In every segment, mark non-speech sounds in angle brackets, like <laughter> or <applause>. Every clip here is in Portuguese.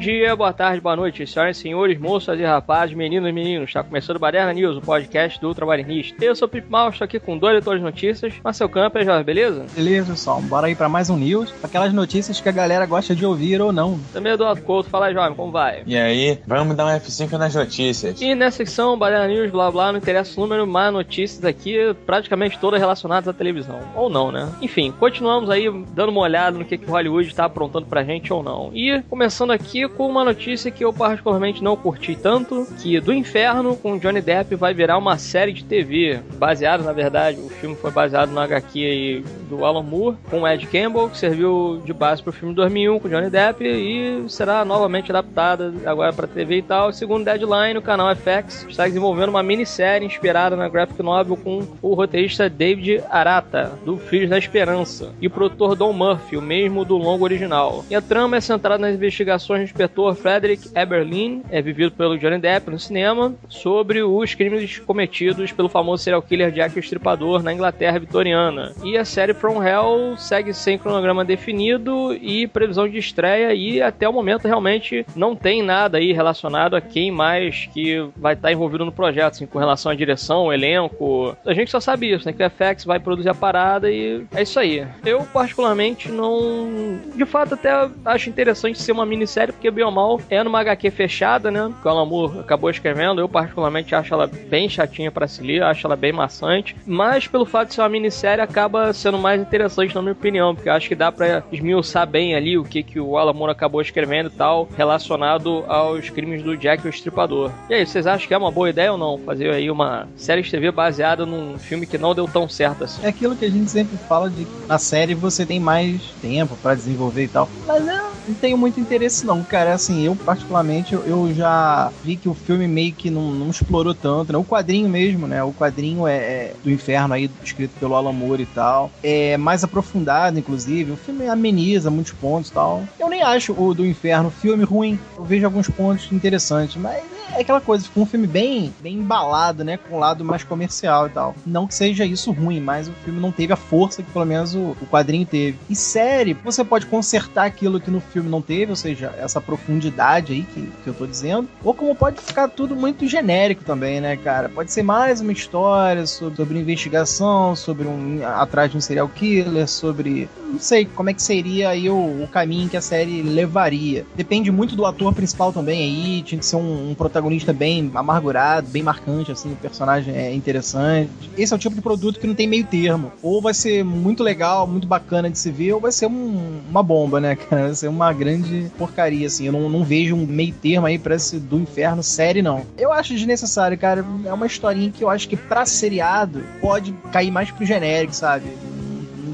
Bom dia, boa tarde, boa noite, senhoras e senhores, moças e rapazes, meninos e meninos. Está começando o Baderna News, o podcast do Ultrabarinista. Eu sou o Pip Mal, estou aqui com dois editores de notícias. Marcel Campos, Jorge, beleza? Beleza, pessoal. Bora aí para mais um news. Aquelas notícias que a galera gosta de ouvir ou não. Também Eduardo Couto. Fala aí, Jorge, como vai? E aí, vamos dar um F5 nas notícias. E nessa secção, Baderna News, blá blá, não interessa o número, mas notícias aqui praticamente todas relacionadas à televisão. Ou não, né? Enfim, continuamos aí dando uma olhada no que, que o Hollywood está aprontando pra gente ou não. E começando aqui com uma notícia que eu particularmente não curti tanto, que Do Inferno com Johnny Depp vai virar uma série de TV, baseado, na verdade, o filme foi baseado no HQ aí do Alan Moore, com Ed Campbell, que serviu de base pro filme 2001 com Johnny Depp e será novamente adaptada agora para TV e tal. Segundo Deadline, o canal FX está desenvolvendo uma minissérie inspirada na graphic novel com o roteirista David Arata, do Filhos da Esperança, e o produtor Don Murphy, o mesmo do longo original. E a trama é centrada nas investigações inspetor Frederick Eberlin, é vivido pelo Johnny Depp no cinema, sobre os crimes cometidos pelo famoso serial killer Jack o Estripador na Inglaterra vitoriana. E a série From Hell segue sem cronograma definido e previsão de estreia e até o momento realmente não tem nada aí relacionado a quem mais que vai estar envolvido no projeto, assim, com relação à direção, elenco. A gente só sabe isso, né? Que o FX vai produzir a parada e é isso aí. Eu, particularmente, não. De fato, até acho interessante ser uma minissérie, porque bem ou mal é numa HQ fechada, né? Que o Alan Moore acabou escrevendo. Eu, particularmente, acho ela bem chatinha para se ler, acho ela bem maçante. Mas, pelo fato de ser uma minissérie, acaba sendo mais interessante, na minha opinião, porque acho que dá pra esmiuçar bem ali o que, que o Alan Moore acabou escrevendo e tal, relacionado aos crimes do Jack o Estripador. E aí, vocês acham que é uma boa ideia ou não? Fazer aí uma série de TV baseada num filme que não deu tão certo assim. É aquilo que a gente sempre fala de na série você tem mais tempo para desenvolver e tal. Mas eu não tenho muito interesse não, cara. Assim, eu particularmente eu já vi que o filme meio que não, não explorou tanto, né? O quadrinho mesmo, né? O quadrinho é, é, do inferno aí, escrito pelo Alan Moore e tal. É mais aprofundado, inclusive. O filme ameniza muitos pontos e tal. Eu nem acho o do inferno filme ruim. Eu vejo alguns pontos interessantes, mas é aquela coisa, ficou um filme bem, bem embalado, né? Com um lado mais comercial e tal. Não que seja isso ruim, mas o filme não teve a força que pelo menos o, o quadrinho teve. E série, você pode consertar aquilo que no filme não teve, ou seja, essa profundidade aí que, que eu tô dizendo. Ou como pode ficar tudo muito genérico também, né, cara? Pode ser mais uma história sobre, sobre investigação, sobre um. atrás de um serial killer, sobre. Não sei como é que seria aí o, o caminho que a série levaria. Depende muito do ator principal também aí, tinha que ser um, um protagonista bem amargurado, bem marcante, assim, o personagem é interessante. Esse é o tipo de produto que não tem meio termo. Ou vai ser muito legal, muito bacana de se ver, ou vai ser um, uma bomba, né, <laughs> cara? Vai ser uma grande porcaria, assim. Eu não, não vejo um meio termo aí pra esse do inferno série, não. Eu acho desnecessário, cara. É uma historinha que eu acho que pra seriado pode cair mais pro genérico, sabe?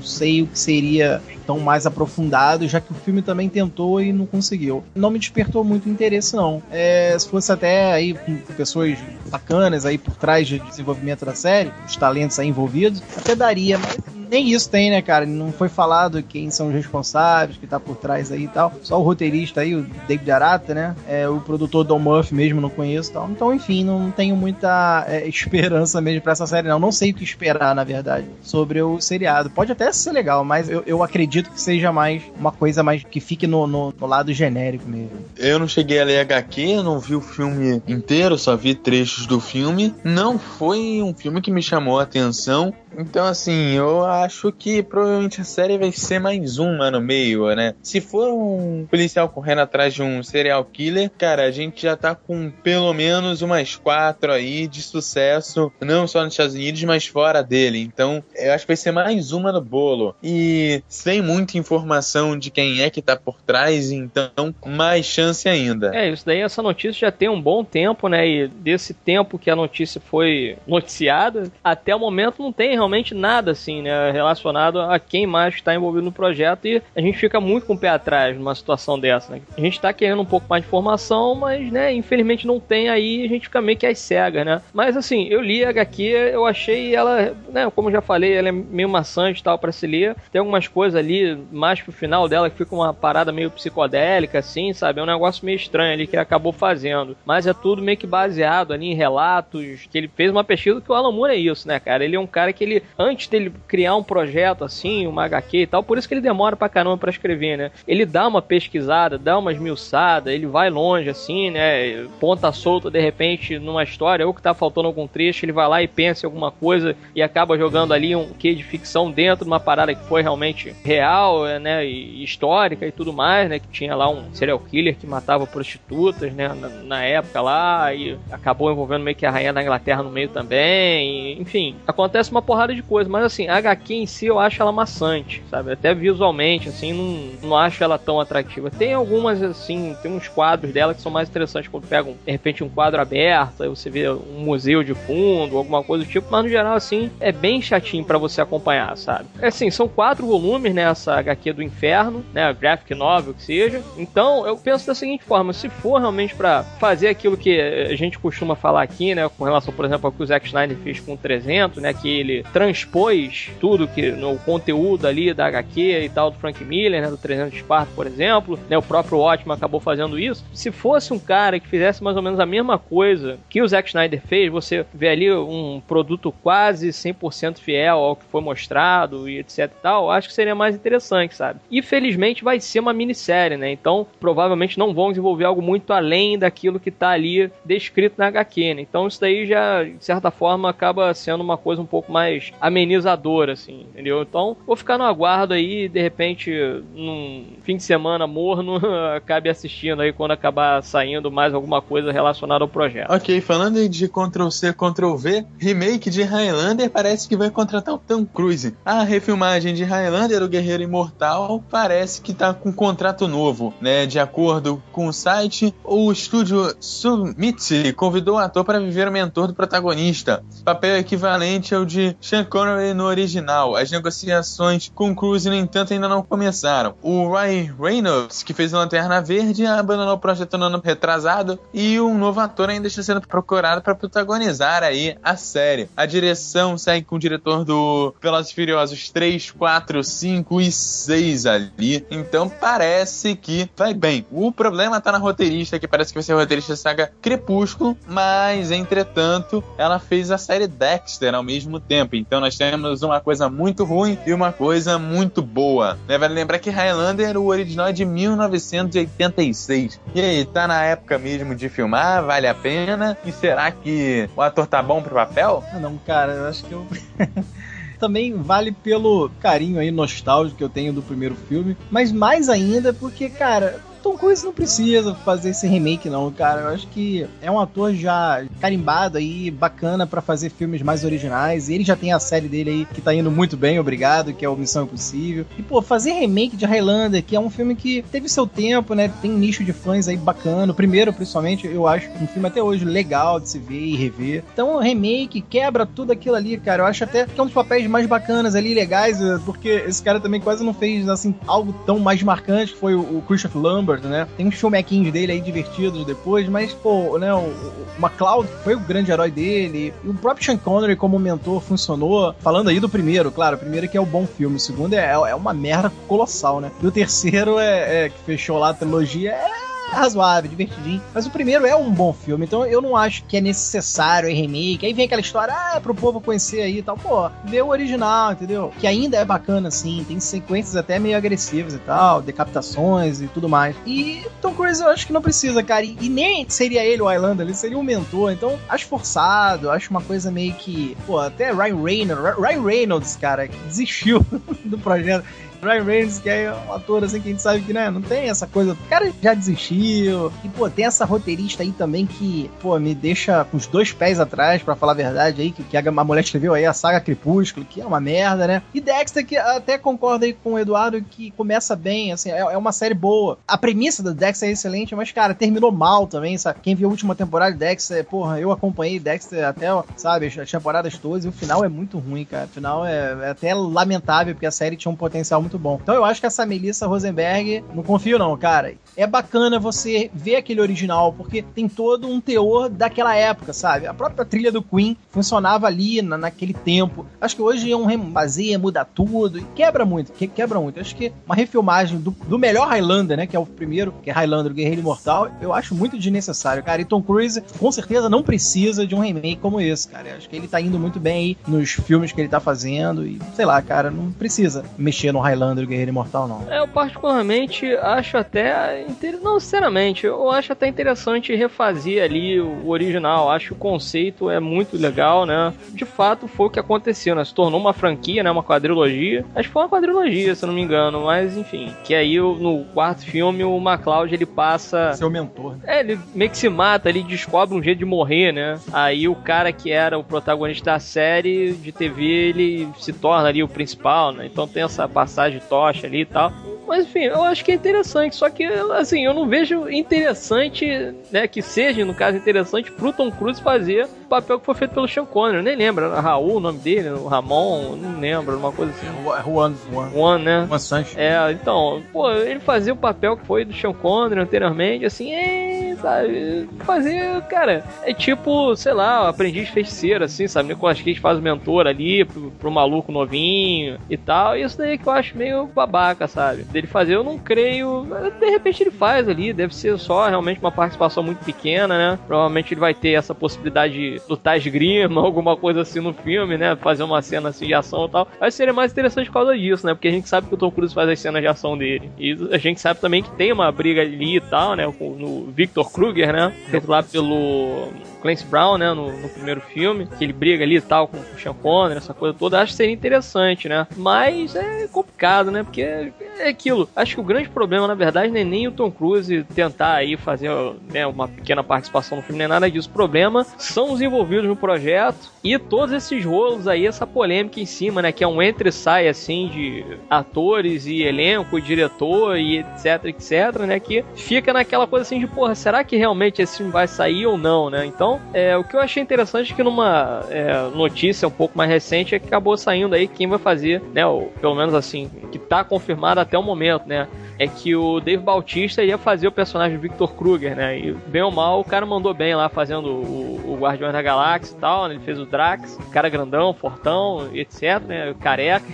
Sei o que seria tão mais aprofundado, já que o filme também tentou e não conseguiu. Não me despertou muito interesse, não. É, se fosse até aí com pessoas bacanas aí por trás de desenvolvimento da série, os talentos aí envolvidos, até daria, mas nem isso tem, né, cara? Não foi falado quem são os responsáveis, que tá por trás aí e tal. Só o roteirista aí, o David Arata, né? É, o produtor Don Murphy mesmo, não conheço e tal. Então, enfim, não tenho muita é, <laughs> esperança mesmo pra essa série, não. Não sei o que esperar, na verdade, sobre o seriado. Pode até ser legal, mas eu, eu acredito que seja mais uma coisa mais que fique no, no, no lado genérico mesmo. Eu não cheguei a ler HQ, não vi o filme inteiro, só vi trechos do filme. Não foi um filme que me chamou a atenção. Então, assim, eu acho que provavelmente a série vai ser mais uma no meio, né? Se for um policial correndo atrás de um serial killer, cara, a gente já tá com pelo menos umas quatro aí de sucesso, não só nos Estados Unidos, mas fora dele. Então, eu acho que vai ser mais uma no bolo. E sem muita informação de quem é que tá por trás, então mais chance ainda. É, isso daí, essa notícia já tem um bom tempo, né? E desse tempo que a notícia foi noticiada, até o momento não tem realmente nada assim, né? Relacionado a quem mais está envolvido no projeto e a gente fica muito com o pé atrás numa situação dessa, né? A gente tá querendo um pouco mais de informação, mas, né, infelizmente não tem aí, a gente fica meio que às cegas, né? Mas assim, eu li a HQ, eu achei ela, né, como eu já falei, ela é meio maçante e tal para se ler. Tem algumas coisas ali mais pro final dela que fica uma parada meio psicodélica, assim, sabe? É um negócio meio estranho ali que ele acabou fazendo. Mas é tudo meio que baseado ali em relatos, que ele fez uma pesquisa que o Alan Moore é isso, né, cara? Ele é um cara que ele, antes dele criar um projeto assim, uma HQ e tal, por isso que ele demora pra caramba pra escrever, né? Ele dá uma pesquisada, dá uma esmiuçada, ele vai longe assim, né? Ponta solta de repente numa história, ou que tá faltando algum trecho, ele vai lá e pensa em alguma coisa e acaba jogando ali um quê de ficção dentro de uma parada que foi realmente real, né? E histórica e tudo mais, né? Que tinha lá um serial killer que matava prostitutas, né? Na, na época lá, e acabou envolvendo meio que a rainha da Inglaterra no meio também. E, enfim, acontece uma porrada de coisas, mas assim, a HQ em si eu acho ela maçante, sabe? Até visualmente, assim, não, não acho ela tão atrativa. Tem algumas, assim, tem uns quadros dela que são mais interessantes quando pegam, de repente, um quadro aberto, aí você vê um museu de fundo, alguma coisa do tipo, mas no geral, assim, é bem chatinho para você acompanhar, sabe? É assim, são quatro volumes, né? Essa HQ do inferno, né? Graphic novel que seja. Então, eu penso da seguinte forma: se for realmente para fazer aquilo que a gente costuma falar aqui, né? Com relação, por exemplo, ao que o Zack Snyder fez com o 300, né? Que ele transpôs tudo que no conteúdo ali da HQ e tal do Frank Miller, né? Do 300 Sparta, por exemplo, né? O próprio Ótimo acabou fazendo isso. Se fosse um cara que fizesse mais ou menos a mesma coisa que o Zack Snyder fez, você vê ali um produto quase 100% fiel ao que foi mostrado e etc e tal, acho que seria mais interessante, sabe? E felizmente vai ser uma minissérie, né? Então, provavelmente não vão desenvolver algo muito além daquilo que tá ali descrito na HQ, né? Então, isso daí já, de certa forma, acaba sendo uma coisa um pouco mais amenizadora, assim, entendeu? Então, vou ficar no aguardo aí, de repente, num fim de semana morno, <laughs> acabe assistindo aí quando acabar saindo mais alguma coisa relacionada ao projeto. Ok, falando de Ctrl-C, Ctrl-V, remake de Highlander parece que vai contratar o Tom Cruise. A refilmagem de Highlander, o Guerreiro Imortal, parece que tá com um contrato novo, né? De acordo com o site, o estúdio Summit convidou o ator para viver o mentor do protagonista, papel equivalente ao de Sean Connery no original. As negociações com Cruise, no entanto, ainda não começaram. O Ryan Reynolds, que fez Lanterna Verde, abandonou o projeto no ano retrasado e um novo ator ainda está sendo procurado para protagonizar aí a série. A direção segue com o diretor do Velozes Furiosos 3, 4, 5 e 6 ali. Então parece que vai bem. O problema tá na roteirista, que parece que vai ser a roteirista da saga Crepúsculo, mas entretanto, ela fez a série Dexter ao mesmo tempo. Então nós temos uma coisa muito ruim e uma coisa muito boa. Né? Vale lembrar que Highlander, o original é de 1986. E aí, tá na época mesmo de filmar? Vale a pena? E será que o ator tá bom pro papel? Ah, não, cara, eu acho que eu. <laughs> também vale pelo carinho aí nostálgico que eu tenho do primeiro filme, mas mais ainda porque, cara, Tom Cruise não precisa fazer esse remake, não, cara. Eu acho que é um ator já carimbado aí, bacana para fazer filmes mais originais. Ele já tem a série dele aí que tá indo muito bem, obrigado, que é o Missão Impossível. E, pô, fazer remake de Highlander, que é um filme que teve seu tempo, né? Tem um nicho de fãs aí bacana. Primeiro, principalmente, eu acho um filme até hoje legal de se ver e rever. Então, remake quebra tudo aquilo ali, cara. Eu acho até que é um dos papéis mais bacanas ali, legais, porque esse cara também quase não fez, assim, algo tão mais marcante, que foi o Christopher Lambert né? Tem uns filmequinhos dele aí divertidos depois, mas, pô, né, o, o McCloud foi o grande herói dele, e o próprio Sean Connery como mentor funcionou. Falando aí do primeiro, claro, o primeiro que é o bom filme, o segundo é, é uma merda colossal, né? E o terceiro é, é que fechou lá a trilogia, é razoável, divertidinho. Mas o primeiro é um bom filme, então eu não acho que é necessário em remake. Aí vem aquela história, ah, é pro povo conhecer aí e tal. Pô, vê o original, entendeu? Que ainda é bacana, assim. Tem sequências até meio agressivas e tal, decapitações e tudo mais. E Tom Cruise eu acho que não precisa, cara. E, e nem seria ele o Highlander, ele seria um mentor. Então, acho forçado, acho uma coisa meio que. Pô, até Ryan Reynolds, Ryan Reynolds, cara, desistiu <laughs> do projeto. Ryan Reynolds, que é um ator assim que a gente sabe que, né, não tem essa coisa. O cara já desistiu. E, pô, tem essa roteirista aí também que, pô, me deixa com os dois pés atrás, para falar a verdade aí, que, que a, mulher escreveu aí a saga Crepúsculo, que é uma merda, né? E Dexter, que até concorda aí com o Eduardo, que começa bem, assim, é, é uma série boa. A premissa do Dexter é excelente, mas, cara, terminou mal também, sabe? Quem viu a última temporada de Dexter, porra, eu acompanhei Dexter até, sabe, as temporadas todas, e o final é muito ruim, cara. O final é, é até lamentável, porque a série tinha um potencial muito bom. Então eu acho que essa Melissa Rosenberg, não confio não, cara. é bacana você ver aquele original, porque tem todo um teor daquela época, sabe? A própria trilha do Queen funcionava ali na, naquele tempo. Acho que hoje é um remazer, muda tudo, e quebra muito, que, quebra muito. Acho que uma refilmagem do, do melhor Highlander, né? Que é o primeiro, que é Highlander, o Guerreiro Imortal, eu acho muito desnecessário, cara. E Tom Cruise, com certeza, não precisa de um remake como esse, cara. Acho que ele tá indo muito bem aí nos filmes que ele tá fazendo, e sei lá, cara, não precisa mexer no Highlander, o Guerreiro Imortal, não. É, eu particularmente acho até. Inter... Não, sinceramente, eu acho até interessante refazer ali o original. Acho que o conceito é muito legal, né? De fato, foi o que aconteceu, né? Se tornou uma franquia, né? Uma quadrilogia. Acho que foi uma quadrilogia, se eu não me engano, mas enfim. Que aí no quarto filme o MacLeod ele passa. Seu mentor. Né? É, ele meio que se mata ali, descobre um jeito de morrer, né? Aí o cara que era o protagonista da série de TV, ele se torna ali o principal, né? Então tem essa passagem de tocha ali e tal. Mas enfim, eu acho que é interessante. Só que, assim, eu não vejo interessante, né? Que seja, no caso, interessante pro Tom Cruise fazer papel que foi feito pelo Sean Connery. Eu nem lembro, Raul, o nome dele, o Ramon, não lembro, uma coisa assim. Juan, Juan. Juan, né? Juan Sancho. É, então, pô, ele fazia o papel que foi do Sean Connery anteriormente, assim, é, sabe? Fazer, cara, é tipo, sei lá, aprendiz feiticeiro, assim, sabe? Nicolas Cage faz o mentor ali pro, pro maluco novinho e tal. Isso daí que eu acho meio babaca, sabe? dele fazer, eu não creio. De repente ele faz ali, deve ser só realmente uma participação muito pequena, né? Provavelmente ele vai ter essa possibilidade de lutar esgrima, <laughs> alguma coisa assim no filme, né? Fazer uma cena assim de ação e tal. Mas seria mais interessante por causa disso, né? Porque a gente sabe que o Tom Cruise faz as cenas de ação dele. E a gente sabe também que tem uma briga ali e tal, né? No Victor Kruger, né? Feito lá pelo Clancy Brown, né, no, no, primeiro filme, que ele briga ali e tal com, com o Sean Connery, essa coisa toda, acho que seria interessante, né? Mas é complicado, né? Porque é aquilo. Acho que o grande problema, na verdade, não é nem o Tom Cruise tentar aí fazer né, uma pequena participação no filme, nem nada disso. O problema são os envolvidos no projeto e todos esses rolos aí, essa polêmica em cima, né? Que é um entre-sai, assim, de atores e elenco, e diretor e etc, etc, né? Que fica naquela coisa assim de, porra, será que realmente esse filme vai sair ou não, né? Então, é, o que eu achei interessante é que numa é, notícia um pouco mais recente é que acabou saindo aí quem vai fazer, né? Ou, pelo menos assim, que tá confirmado até o momento, né? É que o Dave Bautista ia fazer o personagem Victor Kruger, né? E bem ou mal, o cara mandou bem lá fazendo o, o Guardiões da Galáxia e tal, né? Ele fez o Drax, cara grandão, fortão, etc, né? Careca.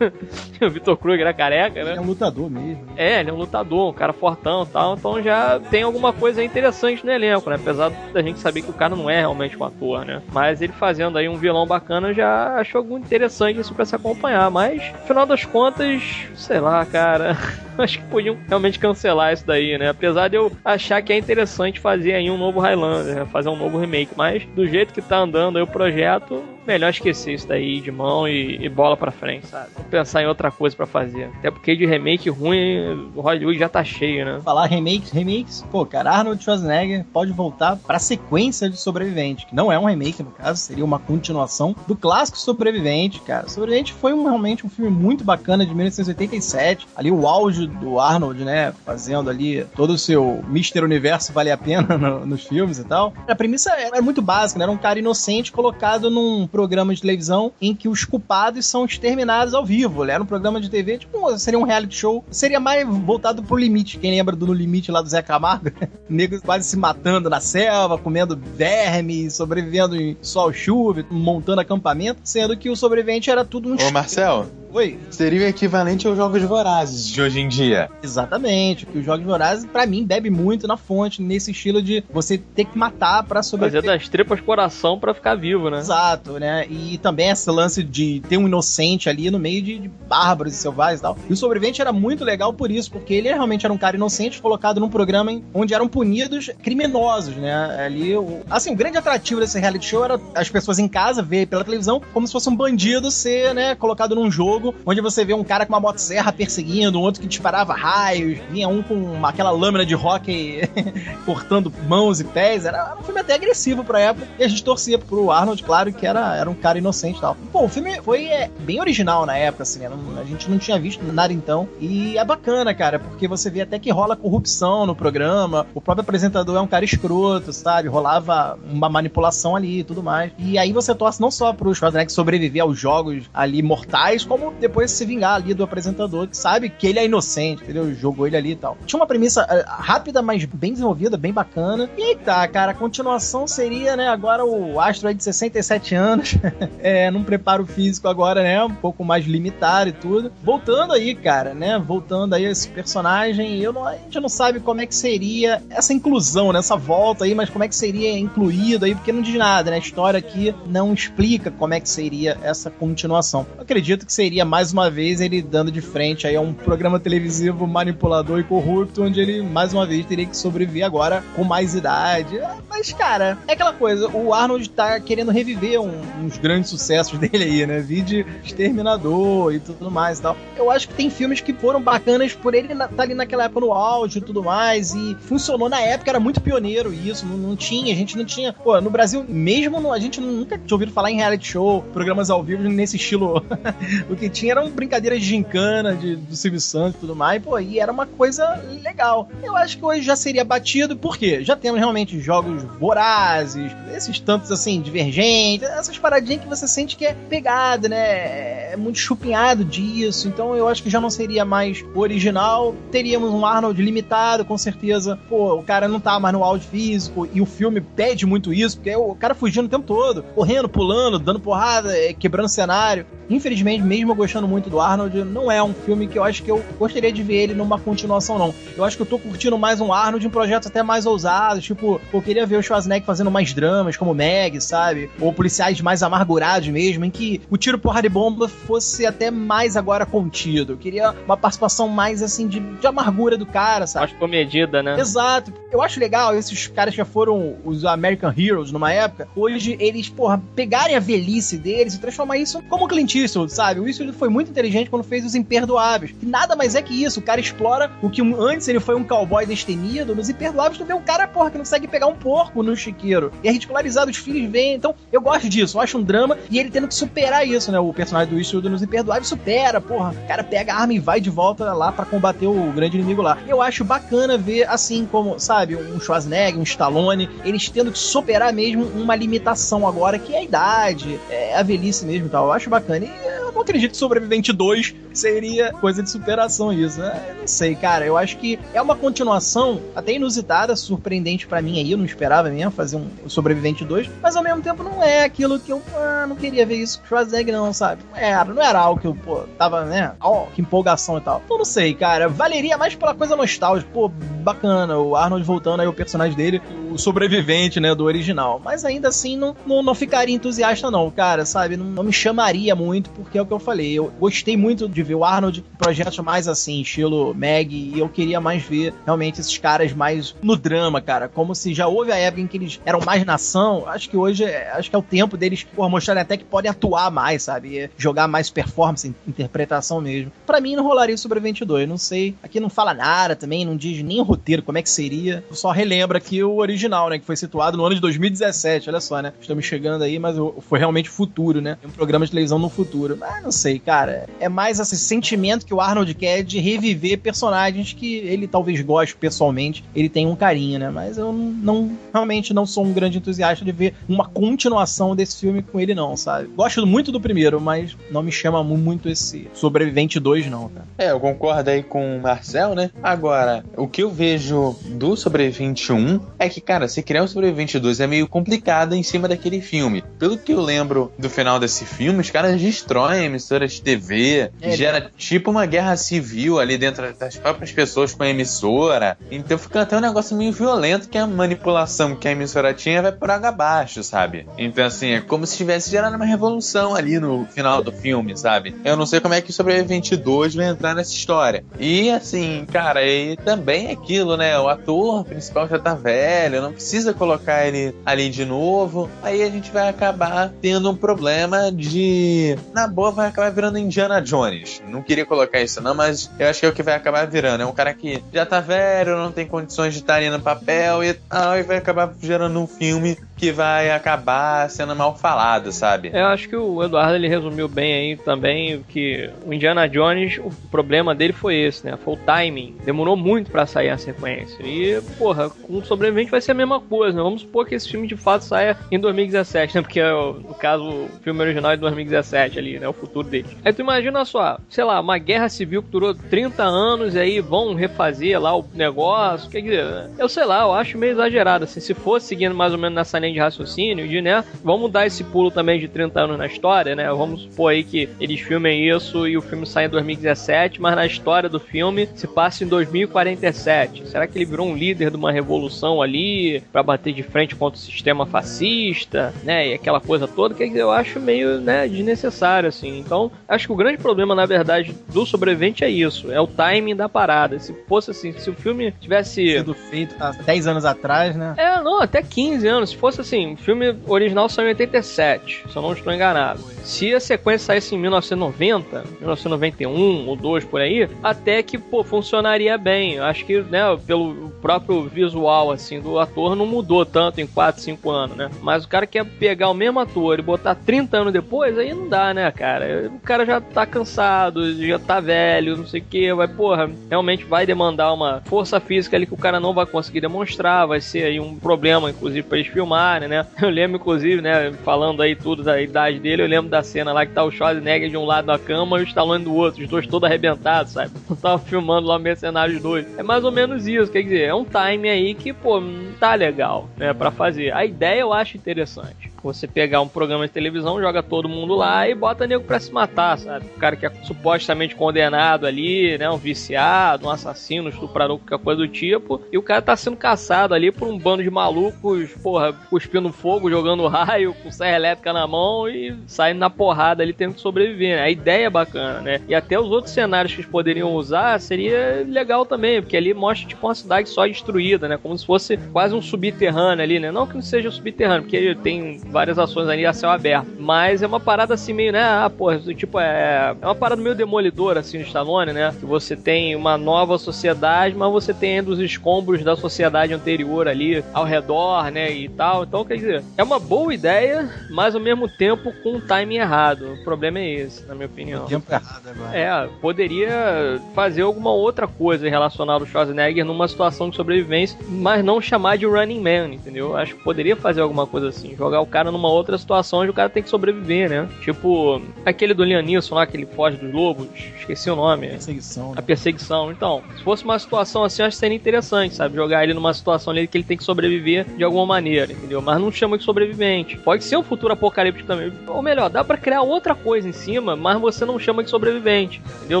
<laughs> o Victor Kruger era careca, né? Ele é um lutador mesmo. É, ele é um lutador, um cara fortão e tal. Então já tem alguma coisa interessante no elenco, né? Apesar da gente saber que o cara não é realmente um ator, né? Mas ele fazendo aí um vilão bacana já achou muito interessante isso pra se acompanhar. Mas, afinal das contas, sei lá, cara. <laughs> <laughs> Acho que podiam realmente cancelar isso daí, né? Apesar de eu achar que é interessante fazer aí um novo Highlander, né? fazer um novo remake. Mas do jeito que tá andando aí o projeto, melhor esquecer isso daí de mão e, e bola pra frente, sabe? Pensar em outra coisa para fazer. Até porque de remake ruim, o Hollywood já tá cheio, né? Falar remakes, remakes, pô, cara, Arnold Schwarzenegger pode voltar pra sequência de Sobrevivente, que não é um remake, no caso, seria uma continuação do clássico Sobrevivente, cara. Sobrevivente foi um, realmente um filme muito bacana de 1987, ali o auge do Arnold, né, fazendo ali todo o seu Mister Universo vale a pena <laughs> no, nos filmes e tal. A premissa era muito básica, né? Era um cara inocente colocado num programa de televisão em que os culpados são exterminados ao vivo. Era um programa de TV, tipo, seria um reality show. Seria mais voltado pro limite. Quem lembra do No Limite lá do Zé Camargo? <laughs> Negros quase se matando na selva, comendo verme, sobrevivendo em sol chuva, montando acampamento, sendo que o sobrevivente era tudo um. Ô, Marcel. Oi. Seria o equivalente aos Jogos Vorazes de hoje em dia. Exatamente. Que os Jogos Vorazes, para mim, bebe muito na fonte, nesse estilo de você ter que matar para sobreviver. Fazer das tripas coração para ficar vivo, né? Exato, né? E também esse lance de ter um inocente ali no meio de, de bárbaros e selvagens e tal. E o sobrevivente era muito legal por isso, porque ele realmente era um cara inocente colocado num programa onde eram punidos criminosos, né? Ali, o... assim, o grande atrativo desse reality show era as pessoas em casa ver pela televisão como se fosse um bandido ser, né, colocado num jogo onde você vê um cara com uma motosserra perseguindo, um outro que disparava raios, vinha um com aquela lâmina de hockey <laughs> cortando mãos e pés. Era um filme até agressivo pra época. E a gente torcia pro Arnold, claro, que era, era um cara inocente e tal. Pô, o filme foi é, bem original na época, assim, né? A gente não tinha visto nada então. E é bacana, cara, porque você vê até que rola corrupção no programa. O próprio apresentador é um cara escroto, sabe? Rolava uma manipulação ali e tudo mais. E aí você torce não só pro Schwarzenegger sobreviver aos jogos ali mortais, como depois se vingar ali do apresentador, que sabe que ele é inocente, entendeu? Jogou ele ali e tal. Tinha uma premissa uh, rápida, mas bem desenvolvida, bem bacana. E aí tá, cara, a continuação seria, né, agora o Astro aí de 67 anos, <laughs> é, num preparo físico agora, né, um pouco mais limitado e tudo. Voltando aí, cara, né, voltando aí esse personagem, eu não, a gente não sabe como é que seria essa inclusão, né, essa volta aí, mas como é que seria incluído aí, porque não diz nada, né, a história aqui não explica como é que seria essa continuação. Eu acredito que seria mais uma vez ele dando de frente aí a um programa televisivo manipulador e corrupto, onde ele mais uma vez teria que sobreviver agora com mais idade. Mas, cara, é aquela coisa, o Arnold tá querendo reviver um, uns grandes sucessos <laughs> dele aí, né? Vide Exterminador e tudo mais e tal. Eu acho que tem filmes que foram bacanas por ele estar tá ali naquela época no auge e tudo mais, e funcionou na época, era muito pioneiro isso, não, não tinha, a gente não tinha. Pô, no Brasil, mesmo, a gente nunca tinha ouvido falar em reality show, programas ao vivo nesse estilo. <laughs> o que tinha eram brincadeiras de gincana, de, do Silvio Santos e tudo mais, pô, e era uma coisa legal. Eu acho que hoje já seria batido, porque já temos realmente jogos vorazes, esses tantos assim, divergentes, essas paradinhas que você sente que é pegada, né? É muito chupinhado disso. Então eu acho que já não seria mais original. Teríamos um Arnold limitado, com certeza. Pô, o cara não tá mais no auge físico e o filme pede muito isso, porque é o cara fugindo o tempo todo, correndo, pulando, dando porrada, é, quebrando cenário. Infelizmente, mesmo gostando muito do Arnold, não é um filme que eu acho que eu gostaria de ver ele numa continuação, não. Eu acho que eu tô curtindo mais um Arnold em projetos até mais ousados, tipo, eu queria ver o Schwarzenegger fazendo mais dramas, como Meg, sabe? Ou policiais mais amargurados mesmo, em que o tiro porra de bomba fosse até mais agora contido. Eu queria uma participação mais, assim, de, de amargura do cara, sabe? Mais comedida, né? Exato. Eu acho legal esses caras já foram os American Heroes numa época, hoje eles, porra, pegarem a velhice deles e transformar isso como Clint Eastwood, sabe? O Eastwood foi muito inteligente quando fez Os Imperdoáveis, que nada mais é que isso. O cara explora o que antes ele foi um cowboy destemido, nos Imperdoáveis tu vê um cara, porra, que não consegue pegar um porco no chiqueiro. E é ridicularizado, os filhos vêm. Então, eu gosto disso, eu acho um drama e ele tendo que superar isso, né? O personagem do Eastwood nos Imperdoáveis supera, porra. O cara pega a arma e vai de volta lá para combater o grande inimigo lá. Eu acho bacana ver, assim como, sabe, um Schwarzenegger, um Stallone, eles tendo que superar mesmo uma limitação agora, que é a idade, é a velhice mesmo e tal. Eu acho bacana. E eu não acredito Sobrevivente 2 seria coisa de superação isso, né? Eu não sei, cara. Eu acho que é uma continuação até inusitada, surpreendente para mim aí. Eu não esperava mesmo fazer um Sobrevivente 2, mas ao mesmo tempo não é aquilo que eu ah, não queria ver isso com Schwarzenegger, não, sabe? Não era, não era algo que eu, pô, tava, né? Ó, oh, que empolgação e tal. Então não sei, cara. Valeria mais pela coisa nostálgica. Pô, bacana. O Arnold voltando aí, o personagem dele, o sobrevivente, né, do original. Mas ainda assim, não, não, não ficaria entusiasta, não, cara, sabe? Não, não me chamaria muito, porque é o que eu falei. Eu gostei muito de ver o Arnold em projetos mais assim, estilo Meg, e eu queria mais ver realmente esses caras mais no drama, cara. Como se já houve a época em que eles eram mais nação. Acho que hoje, acho que é o tempo deles, por mostrarem até que podem atuar mais, sabe? Jogar mais performance, interpretação mesmo. Para mim, não rolaria o Sobrevivente 2, não sei. Aqui não fala nada também, não diz nem o roteiro, como é que seria. Só relembra aqui o original, né? Que foi situado no ano de 2017, olha só, né? Estamos chegando aí, mas foi realmente futuro, né? Um programa de televisão no futuro. Mas não sei, cara. É mais esse sentimento que o Arnold quer de reviver personagens que ele talvez goste pessoalmente. Ele tem um carinho, né? Mas eu não, realmente não sou um grande entusiasta de ver uma continuação desse filme com ele, não, sabe? Gosto muito do primeiro, mas não me chama muito esse Sobrevivente 2, não, cara. É, eu concordo aí com o Marcel, né? Agora, o que eu vejo do Sobrevivente 1 é que, cara, se criar um Sobrevivente 2 é meio complicado em cima daquele filme. Pelo que eu lembro do final desse filme, os caras destroem emissoras de TV, é, gera né? tipo uma guerra civil ali dentro das próprias pessoas com a emissora. Então fica até um negócio meio violento que a manipulação que a emissora tinha vai por água abaixo, sabe? Então, assim, é como se tivesse gerado uma revolução ali no final do filme, sabe? Eu não sei como é que o Sobrevivente 2 vai entrar nessa história. E, assim, cara, e também é aquilo, né? O ator principal já tá velho, não precisa colocar ele ali de novo. Aí a gente vai acabar tendo um problema de. Na boa, vai acabar virando Indiana Jones. Não queria colocar isso, não, mas eu acho que é o que vai acabar virando. É um cara que já tá velho, não tem condições de estar ali no papel e tal, e vai acabar gerando um filme que vai acabar sendo mal falado, sabe? Eu acho que o Eduardo ele resumiu bem aí também que o Indiana Jones, o problema dele foi esse, né? Foi o timing. Demorou muito para sair a sequência. E, porra, com o sobrevivente vai ser a mesma coisa, né? Vamos supor que esse filme de fato saia em 2017, né? Porque, no caso, o filme original é de 2017 ali, né? O futuro dele. Aí tu imagina só, sei lá, uma guerra civil que durou 30 anos e aí vão refazer lá o negócio. Quer dizer, eu sei lá, eu acho meio exagerado. Assim, se fosse seguindo mais ou menos nessa linha de raciocínio, de, né? Vamos dar esse pulo também de 30 anos na história, né? Vamos supor aí que eles filmem isso e o filme sai em 2017, mas na história do filme se passa em 2047. Será que ele virou um líder de uma revolução ali para bater de frente contra o sistema fascista, né? E aquela coisa toda que eu acho meio, né, desnecessário assim. Então, acho que o grande problema na verdade do sobrevivente é isso, é o timing da parada. Se fosse assim, se o filme tivesse sido feito há 10 anos atrás, né? É, não, até 15 anos. Se fosse assim, o filme original saiu em 87, se eu não estou enganado. Se a sequência saísse em 1990, 1991 ou 2 por aí, até que, pô, funcionaria bem. Acho que, né, pelo próprio visual, assim, do ator não mudou tanto em 4, 5 anos, né? Mas o cara quer pegar o mesmo ator e botar 30 anos depois, aí não dá, né, cara? O cara já tá cansado, já tá velho, não sei o que, vai, porra, realmente vai demandar uma força física ali que o cara não vai conseguir demonstrar, vai ser aí um problema, inclusive, pra eles filmarem, né? <laughs> Eu lembro, inclusive, né, falando aí tudo da idade dele, eu lembro da cena lá que tá o Schwarzenegger de um lado da cama e o Stallone do outro, os dois todos arrebentados, sabe? <laughs> Eu tava filmando lá Mercenários 2. É mais ou menos isso, quer dizer, é um time aí que, pô, não tá legal, né, pra fazer. A ideia eu acho interessante. Você pegar um programa de televisão, joga todo mundo lá e bota nego pra se matar, sabe? O cara que é supostamente condenado ali, né? Um viciado, um assassino, estuprador, qualquer coisa do tipo. E o cara tá sendo caçado ali por um bando de malucos, porra, cuspindo fogo, jogando <laughs> raio, com serra elétrica na mão e saindo na porrada ali, tendo que sobreviver, né? A ideia é bacana, né? E até os outros cenários que eles poderiam usar seria legal também, porque ali mostra tipo uma cidade só destruída, né? Como se fosse quase um subterrâneo ali, né? Não que não seja subterrâneo, porque tem várias ações ali a céu aberto. Mas é uma parada assim meio, né? Ah, pô, tipo, é, é uma parada meio demolidora, assim, no Stallone, né? Que você tem uma nova sociedade, mas você tem ainda os escombros da sociedade anterior ali ao redor, né? E tal. Então, quer dizer, é uma boa ideia, mas ao mesmo tempo com o timing errado. O problema é esse, na minha opinião. O tempo errado agora. É, poderia fazer alguma outra coisa relacionada ao Schwarzenegger numa situação de sobrevivência, mas não chamar de Running Man, entendeu? Acho que poderia fazer alguma coisa assim. Jogar o cara cara numa outra situação onde o cara tem que sobreviver, né? Tipo, aquele do Liam Neeson lá, que ele foge dos lobos, esqueci o nome. Perseguição. Né? A perseguição. Então, se fosse uma situação assim, eu acho que seria interessante, sabe? Jogar ele numa situação ali que ele tem que sobreviver de alguma maneira, entendeu? Mas não chama de sobrevivente. Pode ser um futuro apocalíptico também. Ou melhor, dá para criar outra coisa em cima, mas você não chama de sobrevivente, entendeu?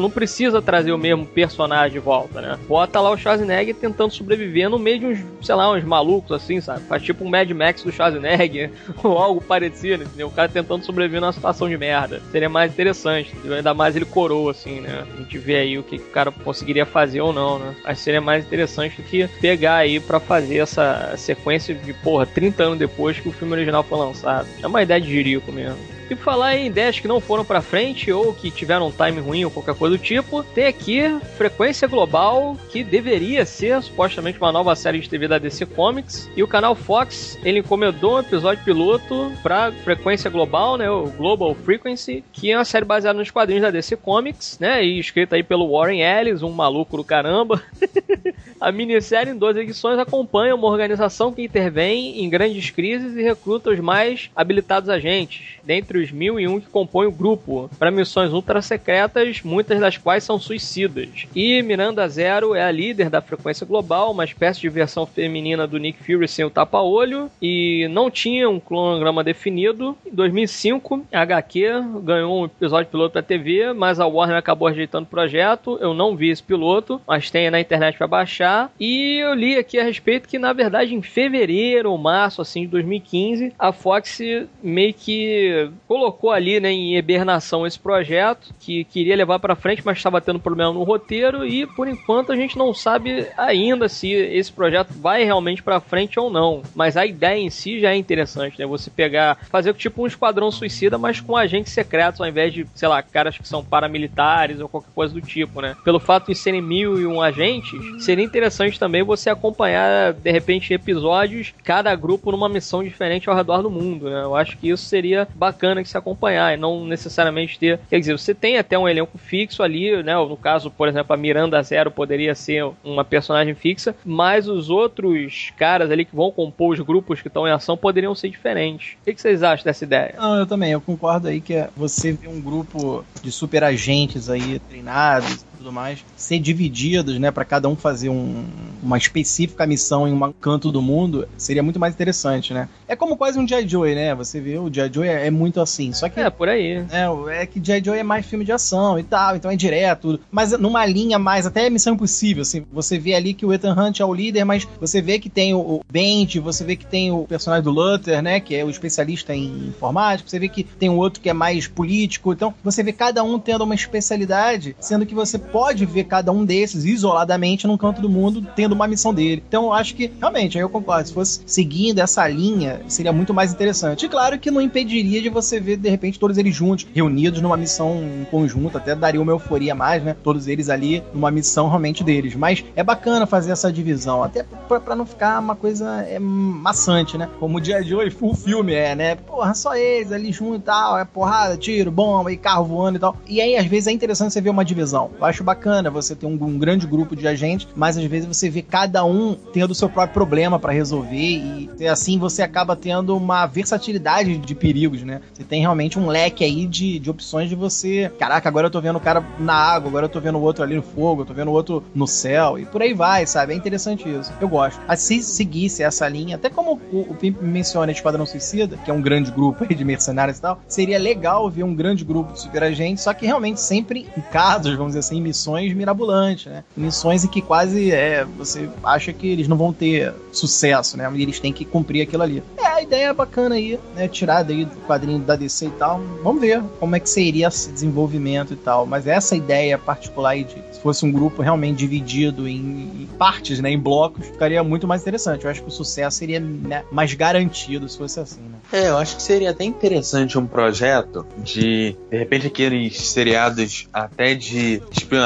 Não precisa trazer o mesmo personagem de volta, né? Bota lá o Schwarzenegger tentando sobreviver no meio de uns, sei lá, uns malucos assim, sabe? Faz tipo um Mad Max do Schwarzenegger, <laughs> ou algo parecido, entendeu? O cara tentando sobreviver numa situação de merda. Seria mais interessante, entendeu? Ainda mais ele coroa, assim, né? A gente vê aí o que, o cara conseguiria fazer ou não, né? Acho que seria mais interessante do que pegar aí para fazer essa sequência de, porra, 30 anos depois que o filme original foi lançado. É uma ideia de jirico mesmo. E falar em ideias que não foram para frente ou que tiveram um time ruim ou qualquer coisa do tipo, tem aqui Frequência Global, que deveria ser supostamente uma nova série de TV da DC Comics. E o canal Fox, ele encomendou um episódio piloto para Frequência Global, né, o Global Frequency, que é uma série baseada nos quadrinhos da DC Comics, né, e escrita aí pelo Warren Ellis, um maluco do caramba. <laughs> A minissérie em 12 edições acompanha uma organização que intervém em grandes crises e recruta os mais habilitados agentes, dentre e um que compõem o grupo, para missões ultra secretas, muitas das quais são suicidas. E Miranda Zero é a líder da frequência global, uma espécie de versão feminina do Nick Fury sem o tapa-olho, e não tinha um cronograma definido. Em 2005, a HQ ganhou um episódio piloto da TV, mas a Warner acabou ajeitando o projeto. Eu não vi esse piloto, mas tem na internet para baixar e eu li aqui a respeito que, na verdade, em fevereiro ou março assim, de 2015, a Fox meio que colocou ali né, em hibernação esse projeto, que queria levar para frente, mas estava tendo problema no roteiro, e por enquanto a gente não sabe ainda se esse projeto vai realmente para frente ou não. Mas a ideia em si já é interessante, né? Você pegar, fazer tipo um esquadrão suicida, mas com agentes secretos, ao invés de, sei lá, caras que são paramilitares ou qualquer coisa do tipo, né? Pelo fato de serem mil e um agentes, seria interessante também você acompanhar, de repente, episódios, cada grupo numa missão diferente ao redor do mundo, né? Eu acho que isso seria bacana de se acompanhar e não necessariamente ter. Quer dizer, você tem até um elenco fixo ali, né? No caso, por exemplo, a Miranda Zero poderia ser uma personagem fixa, mas os outros caras ali que vão compor os grupos que estão em ação poderiam ser diferentes. O que vocês acham dessa ideia? Não, eu também. Eu concordo aí que é você vê um grupo de super agentes aí treinados tudo mais, ser divididos, né, para cada um fazer um, uma específica missão em um canto do mundo, seria muito mais interessante, né? É como quase um G.I. Joe, né? Você vê, o G.I. Joe é, é, muito assim, só que... É, por aí. É, é que G.I. Joe é mais filme de ação e tal, então é direto, mas numa linha mais, até Missão Impossível, assim, você vê ali que o Ethan Hunt é o líder, mas você vê que tem o, Benji, você vê que tem o personagem do Luther, né, que é o especialista em informática, você vê que tem o outro que é mais político, então você vê cada um tendo uma especialidade, sendo que você pode ver cada um desses isoladamente num canto do mundo, tendo uma missão dele. Então eu acho que, realmente, aí eu concordo, se fosse seguindo essa linha, seria muito mais interessante. E claro que não impediria de você ver, de repente, todos eles juntos, reunidos numa missão em conjunto, até daria uma euforia mais, né? Todos eles ali numa missão realmente deles. Mas é bacana fazer essa divisão, até para não ficar uma coisa é, maçante, né? Como o dia de hoje, o filme é, né? Porra, só eles ali junto e tal, é porrada, tiro, bomba e carro voando e tal. E aí, às vezes, é interessante você ver uma divisão. Eu acho bacana você ter um, um grande grupo de agentes, mas às vezes você vê cada um tendo o seu próprio problema para resolver e assim você acaba tendo uma versatilidade de perigos, né? Você tem realmente um leque aí de, de opções de você. Caraca, agora eu tô vendo o cara na água, agora eu tô vendo o outro ali no fogo, eu tô vendo o outro no céu e por aí vai, sabe? É interessante isso. Eu gosto. Se seguisse essa linha, até como o, o Pimp menciona Esquadrão Suicida, que é um grande grupo aí de mercenários e tal, seria legal ver um grande grupo de super agentes, só que realmente sempre em casos, vamos dizer assim, missões mirabolantes, né? Missões em que quase é, você acha que eles não vão ter sucesso, né? E eles têm que cumprir aquilo ali. É, a ideia é bacana aí, né? Tirar daí do quadrinho da DC e tal. Vamos ver como é que seria esse desenvolvimento e tal. Mas essa ideia particular aí de se fosse um grupo realmente dividido em, em partes, né? Em blocos, ficaria muito mais interessante. Eu acho que o sucesso seria né, mais garantido se fosse assim, né? É, eu acho que seria até interessante um projeto de, de repente, aqueles seriados até de espionagem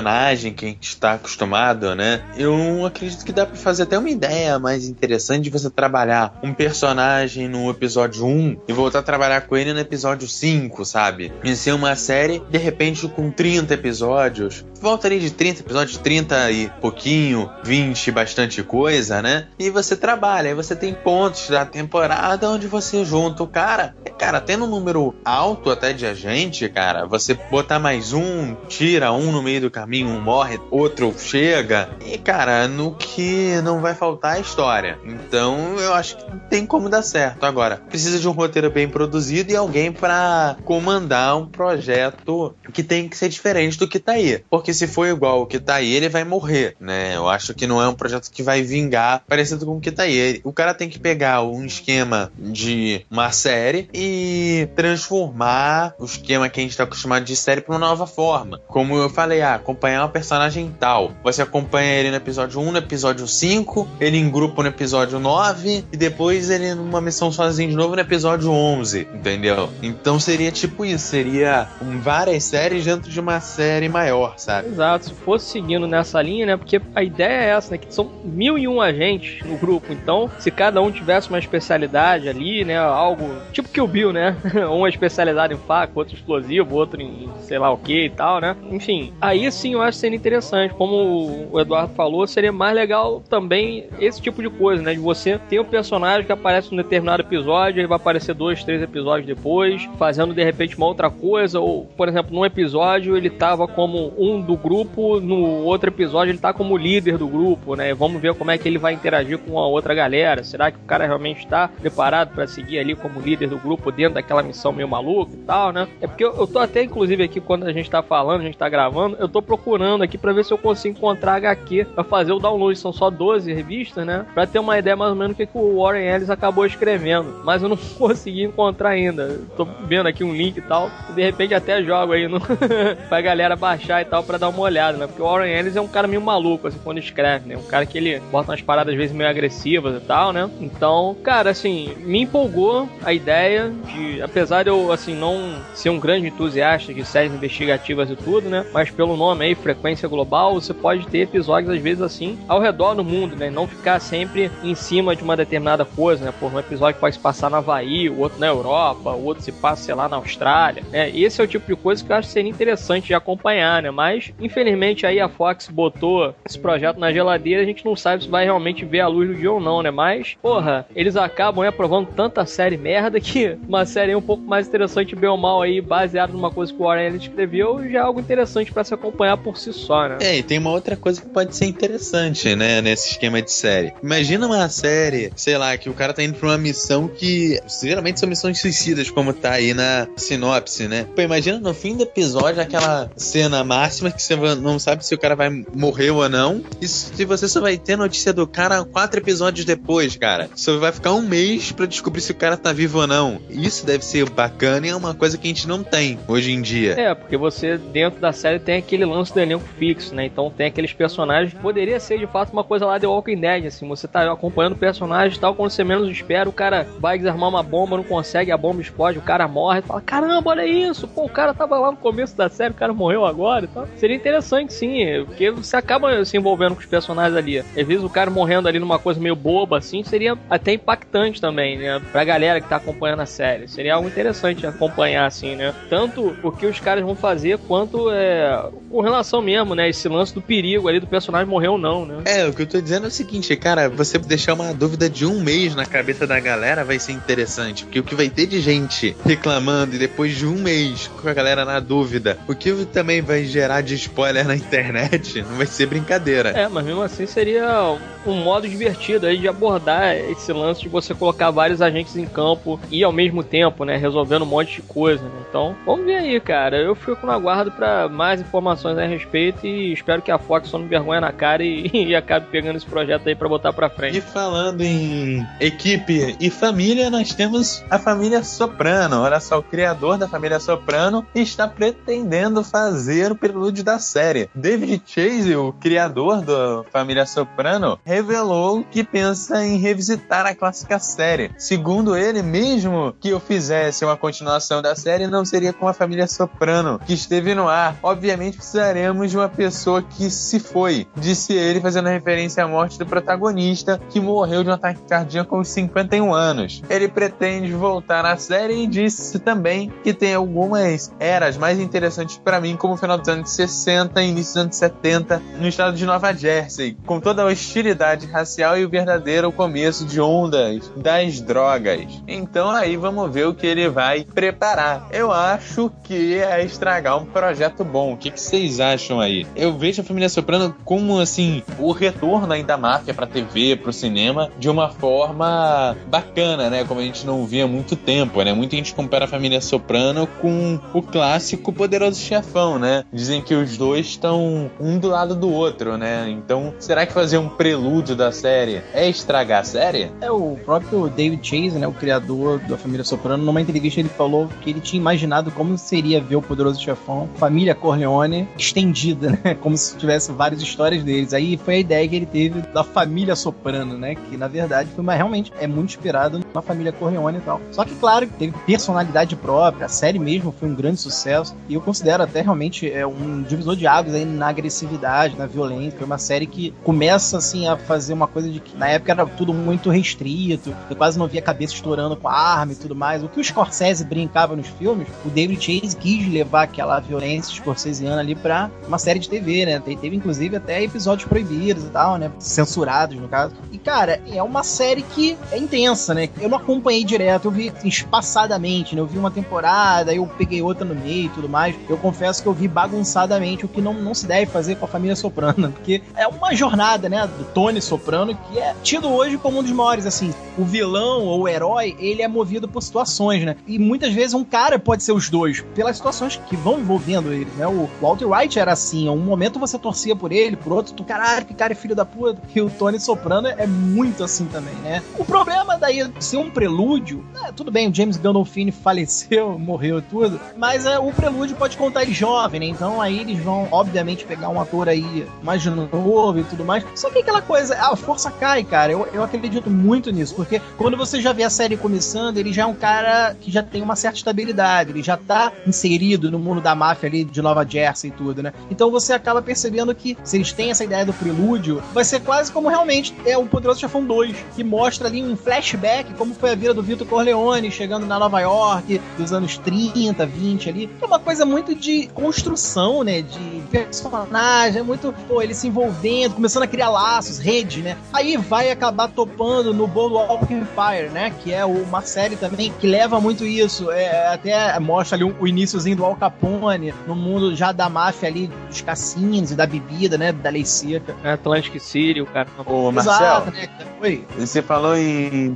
que a gente está acostumado, né? Eu acredito que dá para fazer até uma ideia mais interessante de você trabalhar um personagem no episódio 1 e voltar a trabalhar com ele no episódio 5, sabe? E ser uma série, de repente, com 30 episódios. Volta ali de 30 episódios, 30 e pouquinho, 20, bastante coisa, né? E você trabalha, aí você tem pontos da temporada onde você junta o cara. Cara, tendo um número alto até de agente, cara, você botar mais um, tira um no meio do caminho, um morre, outro chega. E, cara, no que não vai faltar a história. Então, eu acho que tem como dar certo. Agora, precisa de um roteiro bem produzido e alguém para comandar um projeto que tem que ser diferente do que tá aí. Porque se for igual o que tá aí, ele vai morrer, né? Eu acho que não é um projeto que vai vingar parecido com o que tá aí. O cara tem que pegar um esquema de uma série e transformar o esquema que a gente tá acostumado de série pra uma nova forma. Como eu falei, ah, acompanhar um personagem tal. Você acompanha ele no episódio 1, no episódio 5, ele em grupo no episódio 9 e depois ele numa missão sozinho de novo no episódio 11, entendeu? Então seria tipo isso, seria várias séries dentro de uma série maior, sabe? Exato, se fosse seguindo nessa linha, né? Porque a ideia é essa, né? Que são mil e um agentes no grupo, então se cada um tivesse uma especialidade ali, né? Algo tipo que o Bill, né? <laughs> um é especializado em faca, outro explosivo, outro em sei lá o que e tal, né? Enfim, aí sim eu acho seria interessante. Como o Eduardo falou, seria mais legal também esse tipo de coisa, né? De você ter um personagem que aparece num determinado episódio, ele vai aparecer dois, três episódios depois, fazendo de repente uma outra coisa, ou, por exemplo, num episódio ele tava como um do grupo, no outro episódio ele tá como líder do grupo, né? Vamos ver como é que ele vai interagir com a outra galera. Será que o cara realmente está preparado para seguir ali como líder do grupo dentro daquela missão meio maluca e tal, né? É porque eu, eu tô até, inclusive, aqui quando a gente tá falando, a gente tá gravando, eu tô procurando aqui para ver se eu consigo encontrar HQ pra fazer o download. São só 12 revistas, né? Pra ter uma ideia mais ou menos do que, que o Warren Ellis acabou escrevendo mas eu não <laughs> consegui encontrar ainda. Tô vendo aqui um link e tal, de repente até jogo aí no... <laughs> pra galera baixar e tal, pra dar uma olhada, né? Porque o Warren Ellis é um cara meio maluco, assim, quando escreve, né? Um cara que ele bota umas paradas às vezes meio agressivas e tal, né? Então, cara, assim, me empolgou a ideia de, apesar de eu, assim, não ser um grande entusiasta de séries investigativas e tudo, né? Mas pelo nome aí, Frequência Global, você pode ter episódios, às vezes, assim, ao redor do mundo, né? Não ficar sempre em cima de uma determinada coisa, né? Por um episódio pode se passar na Havaí, o outro na Europa, o outro se passa, sei lá, na Austrália, né? Esse é o tipo de coisa que eu acho que seria interessante de acompanhar, né? Mas, infelizmente, aí a Fox botou esse projeto na geladeira, a gente não sabe se vai realmente ver a luz do dia ou não, né? Mas, porra, eles acabam aí aprovando tanta série merda que uma série um pouco mais interessante, bem ou mal aí, baseada numa coisa que o Warren escreveu, já é algo interessante para se acompanhar por si só, né? É, e tem uma outra coisa que pode ser interessante, né, nesse esquema de série. Imagina uma série, sei lá, que o cara tá indo pra uma missão que geralmente são missões suicidas, como tá aí na sinopse, né? Pô, imagina no fim do episódio aquela cena máxima que você não sabe se o cara vai morrer ou não. E se você só vai ter notícia do cara quatro episódios depois, cara. Você vai ficar um mês para descobrir se o cara tá vivo ou não. Isso deve ser bacana e é uma coisa que a gente não tem hoje em dia. É, porque você, dentro da série, tem aquele lance do elenco fixo, né? Então tem aqueles personagens. Poderia ser de fato uma coisa lá de Walking Dead, assim. Você tá acompanhando o personagem e tal, quando você menos espera, o cara vai desarmar uma bomba, não consegue, a bomba explode, o cara morre. Fala: caramba, olha isso! Pô, o cara tava lá no começo da série, o cara morreu agora e tal. Seria interessante, sim, porque você acaba se envolvendo com os personagens ali. Às vezes o cara morrendo ali numa coisa meio boba, assim, seria até impactante também, né? Pra galera que tá acompanhando a série. Seria algo interessante acompanhar, assim, né? Tanto o que os caras vão fazer, quanto é, com relação mesmo, né? Esse lance do perigo ali do personagem morrer ou não, né? É, o que eu tô dizendo é o seguinte, cara, você deixar uma dúvida de um mês na cabeça da galera vai ser interessante, porque o que vai ter de gente reclamando e depois de um mês com a galera na dúvida, o que também vai gerar de spoiler na internet, <laughs> não vai ser brincadeira. É, mas mesmo assim seria um modo divertido aí de abordar esse lance de você colocar vários agentes em campo e ao mesmo tempo, né, resolvendo um monte de coisa, né? Então, vamos ver aí, cara. Eu fico no aguardo para mais informações a respeito e espero que a Fox não me vergonhe na cara e, <laughs> e acabe pegando esse projeto aí para botar para frente. E falando em equipe e família, nós temos a família Soprano. Olha só, o criador da família Soprano está pretendendo fazer o prelúdio da série. David Chase, o criador da família Soprano, revelou que pensa em revisitar a clássica série. Segundo ele, mesmo que eu fizesse uma continuação da série, não seria com a família Soprano que esteve no ar. Obviamente precisaremos de uma pessoa que se foi, disse ele, fazendo referência à morte do protagonista, que morreu de um ataque cardíaco aos 51 anos. Ele pretende voltar na série e disse também que tem algumas eras mais interessantes para mim, como o final dos anos 60 e início dos anos 70, no estado de Nova Jersey, com toda a hostilidade racial e o verdadeiro começo de ondas das drogas. Então aí vamos ver o que ele vai preparar. Eu acho que é estragar um projeto bom. O que vocês acham aí? Eu vejo a Família Soprano como assim o retorno aí da máfia para TV, para o cinema, de uma forma bacana, né? Como a gente não via há muito tempo, né? Muita gente compara a Família Soprano com o clássico Poderoso Chefão, né? Dizem que os dois estão um do lado do outro, né? Então, será que fazer um prelúdio da série é estragar a série? É, o próprio David Chase, né, o criador da família Soprano, numa entrevista ele falou que ele tinha imaginado como seria ver o Poderoso Chefão, família Corleone, estendida, né, como se tivesse várias histórias deles. Aí foi a ideia que ele teve da família Soprano, né, que na verdade foi, mas realmente é muito inspirado na família Corleone e tal. Só que, claro, teve personalidade própria, a série mesmo foi um grande sucesso, e eu considero até realmente é, um divisor de águas aí na agressividade, na violência. Foi uma série que começa, assim, a fazer uma coisa de que na época era tudo muito restrito, eu quase não via cabeça estourando com arma e tudo mais. O que o Scorsese brincava nos filmes, o David Chase quis levar aquela violência scorsesiana ali pra uma série de TV, né? Teve inclusive até episódios proibidos e tal, né? Censurados, no caso. E cara, é uma série que é intensa, né? Eu não acompanhei direto, eu vi espaçadamente, né? Eu vi uma temporada, eu peguei outra no meio e tudo mais. Eu confesso que eu vi bagunçadamente, o que não, não se deve fazer com a família Soprano, <laughs> porque é uma jornada, né? Do Tony Soprano, que é tido hoje como um dos maiores, assim, o vilão ou o herói, ele é movido por situações, né? E muitas vezes um cara pode ser os dois, pelas situações que vão envolvendo ele, né? O Walter White era assim, um momento você torcia por ele, por outro, tu, caralho, que cara é filho da puta. E o Tony Soprano é muito assim também, né? O problema daí, se um prelúdio, é, tudo bem, o James Gandolfini <laughs> faleceu, morreu tudo, mas é, o prelúdio pode contar ele jovem, né? Então aí eles vão, obviamente, pegar um ator aí mais novo e tudo mais. Só que aquela coisa, a força cai, cara. Eu, eu acredito muito nisso, porque quando você já vê a série começando, ele já é um cara que já tem uma certa estabilidade, ele já tá inserido no mundo da máfia ali de Nova Jersey e tudo, né? Então você acaba percebendo que se eles têm essa ideia do prelúdio, vai ser quase como realmente é o Poderoso Chefão 2, que mostra ali um flashback, como foi a vida do Vitor Corleone chegando na Nova York dos anos 30, 20 ali. É uma coisa muito de construção, né? De personagem, é muito, pô, ele se envolvendo, começando a criar laços, rede, né? Aí vai acabar topando no Boardwalk Empire, né? Que é uma série também que leva muito isso. É, até mostra ali o, o iníciozinho do Al Capone, no mundo já da máfia ali, dos cassinos e da bebida, né? Da lei seca. É Atlantic City, o cara. Ô, Marcel, Exato, né? Oi. Você falou em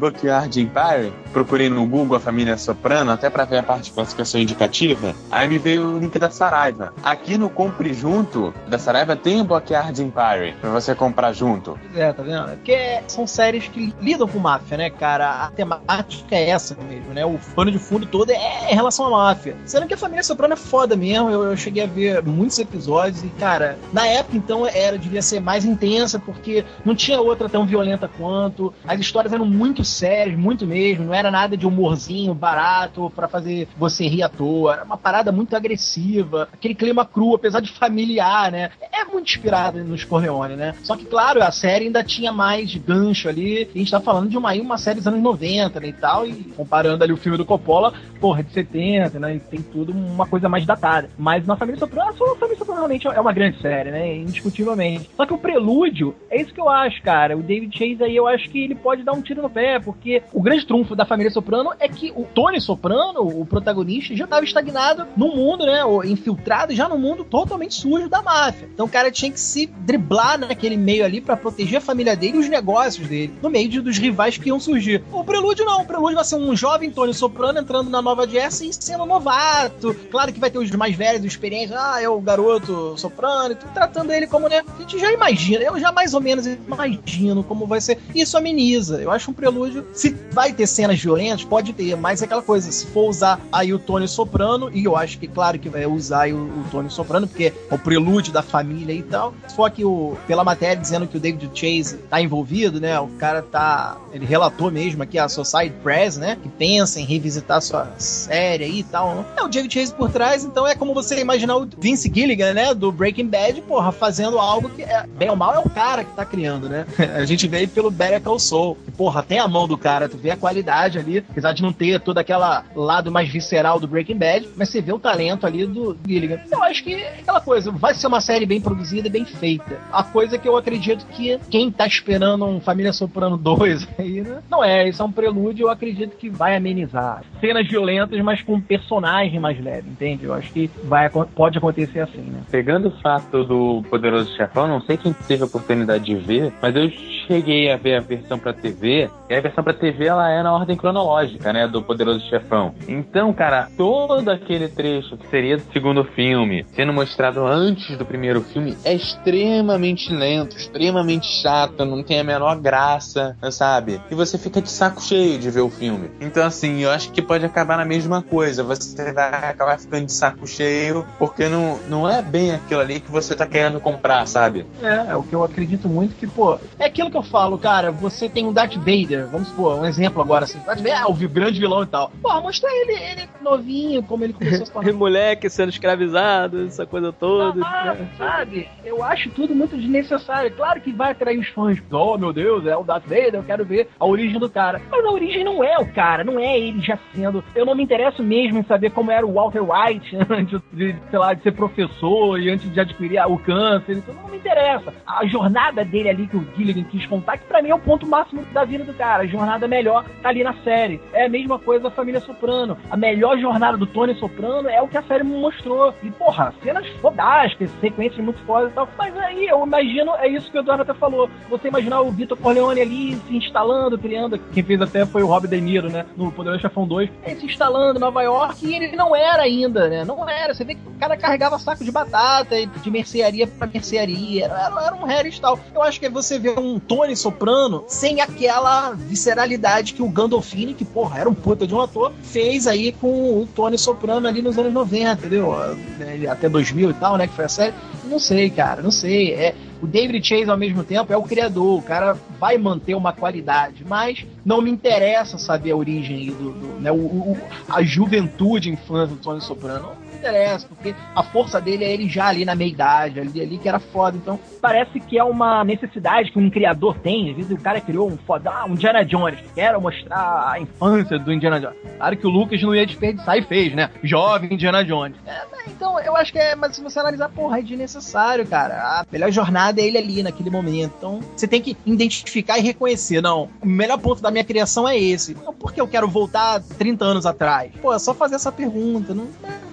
Bookyard Empire? Procurei no Google a família Soprano, até pra ver a parte de classificação indicativa. Aí me veio o link da Saraiva. Aqui no Compre Junto da Saraiva tem o Bookyard Empire, pra você comprar junto. É, tá vendo? Porque são séries que lidam com máfia, né, cara? A temática é essa mesmo, né? O pano de fundo todo é em relação à máfia. Sendo que a família Soprano é foda mesmo. Eu, eu cheguei a ver muitos episódios e, cara, na época então era, devia ser mais intensa, porque não tinha outra tão violenta quanto. As histórias eram muito sérias, muito mesmo. Não era nada de humorzinho barato para fazer você rir à toa. Era uma parada muito agressiva. Aquele clima cru, apesar de familiar, né? É muito inspirado nos Corleone, né? Só que, claro, a série ainda tinha mais gancho ali. A gente tá falando de uma, uma série dos anos 90, né, e tal. E comparando ali o filme do Coppola, porra, de 70, né? E tem tudo uma coisa mais datada. Mas na Família Soprano, a Família Soprano realmente é uma grande série, né? Indiscutivelmente. Só que o prelúdio, é isso que eu acho, cara. O David Chase aí, eu acho que ele pode dar um tiro no pé, porque o grande trunfo da família Soprano é que o Tony Soprano, o protagonista, já estava estagnado no mundo, né? Ou infiltrado já no mundo totalmente sujo da máfia. Então o cara tinha que se driblar naquele meio ali para proteger a família dele e os negócios dele, no meio de, dos rivais que iam surgir. O prelúdio não, o prelúdio vai ser um jovem Tony Soprano entrando na Nova Jersey sendo novato. Claro que vai ter os mais velhos, os experientes, ah, é o garoto Soprano, e tudo, tratando ele como, né? A gente já imagina, eu já mais ou menos imagino como vai ser. Isso ameniza. Eu acho um prelúdio. Se vai ter cenas violentas, pode ter, mas é aquela coisa, se for usar aí o Tony Soprano, e eu acho que, claro, que vai usar o, o Tony Soprano, porque é o prelúdio da família e tal. For aqui o, pela matéria dizendo que o David Chase tá envolvido, né? O cara tá. Ele relatou mesmo aqui a Society Press, né? Que pensa em revisitar sua série e tal. Né? É o David Chase por trás, então é como você imaginar o Vince Gilligan, né? Do Breaking Bad, porra, fazendo algo que, é, bem ou mal, é o cara que tá criando, né? <laughs> A gente vê pelo Better Call Saul. Que, porra, tem a mão do cara, tu vê a qualidade ali, apesar de não ter todo aquele lado mais visceral do Breaking Bad, mas você vê o talento ali do Gilligan. Eu acho que é aquela coisa, vai ser uma série bem produzida e bem feita. A coisa que eu acredito que quem tá esperando um Família Soprano 2 <laughs> aí, né? Não é, isso é um prelúdio, eu acredito que vai amenizar. Cenas violentas, mas com um personagem mais leve, entende? Eu acho que vai, pode acontecer assim, né? Pegando o fato do Poderoso Chefão, não sei quem teve a oportunidade de ver, mas eu cheguei a ver a versão para TV, e a versão para TV ela é na ordem cronológica, né, do Poderoso Chefão. Então, cara, todo aquele trecho que seria do segundo filme, sendo mostrado antes do primeiro filme, é extremamente lento, extremamente chato, não tem a menor graça, sabe? E você fica de saco cheio de ver o filme. Então, assim, eu acho que pode acabar na mesma coisa. Você vai acabar ficando de saco cheio, porque não, não é bem aquilo ali que você tá querendo comprar, sabe? É, é o que eu acredito muito que, pô, é aquilo que eu falo, cara, você tem um Darth Vader, vamos supor, um exemplo agora, assim, Darth Vader é o grande vilão e tal. Pô, mostra ele, ele novinho, como ele começou a se <laughs> tornar. Moleque sendo escravizado, essa coisa toda. Ah, né? sabe? Eu acho tudo muito desnecessário. Claro que vai atrair os fãs. Oh, meu Deus, é o Darth Vader, eu quero ver a origem do cara. Mas a origem não é o cara, não é ele já sendo. Eu não me interesso mesmo em saber como era o Walter White <laughs> antes de, sei lá, de ser professor e antes de adquirir o câncer. Isso não me interessa. A jornada dele ali que o Gilligan quis que pra mim é o ponto máximo da vida do cara. A jornada melhor tá ali na série. É a mesma coisa da família Soprano. A melhor jornada do Tony Soprano é o que a série me mostrou. E, porra, cenas fodásticas, sequências muito fodas e tal. Mas aí eu imagino, é isso que o Eduardo até falou. Você imaginar o Vitor Corleone ali se instalando, criando. Quem fez até foi o Rob De Niro, né? No Poderoso Chefão 2. Ele se instalando em Nova York e ele não era ainda, né? Não era. Você vê que o cara carregava saco de batata, de mercearia pra mercearia. Era, era um Harris e tal. Eu acho que você vê um Tony Tony Soprano sem aquela visceralidade que o Gandolfini, que porra, era um puta de um ator, fez aí com o Tony Soprano ali nos anos 90, entendeu? Até 2000 e tal, né, que foi a série. Não sei, cara, não sei. É, o David Chase, ao mesmo tempo, é o criador, o cara vai manter uma qualidade, mas não me interessa saber a origem do, do né, o, o, a juventude, infância do Tony Soprano interessa, porque a força dele é ele já ali na meia idade, ali, ali que era foda. Então, parece que é uma necessidade que um criador tem. Às vezes o cara criou um foda, ah, um Indiana Jones, quero mostrar a infância do Indiana Jones. Claro que o Lucas não ia desperdiçar e fez, né? Jovem Indiana Jones. É, então, eu acho que é, mas se você analisar, porra, é desnecessário, cara. A melhor jornada é ele ali naquele momento. Então, você tem que identificar e reconhecer. Não, o melhor ponto da minha criação é esse. Então, por que eu quero voltar 30 anos atrás? Pô, é só fazer essa pergunta. Não,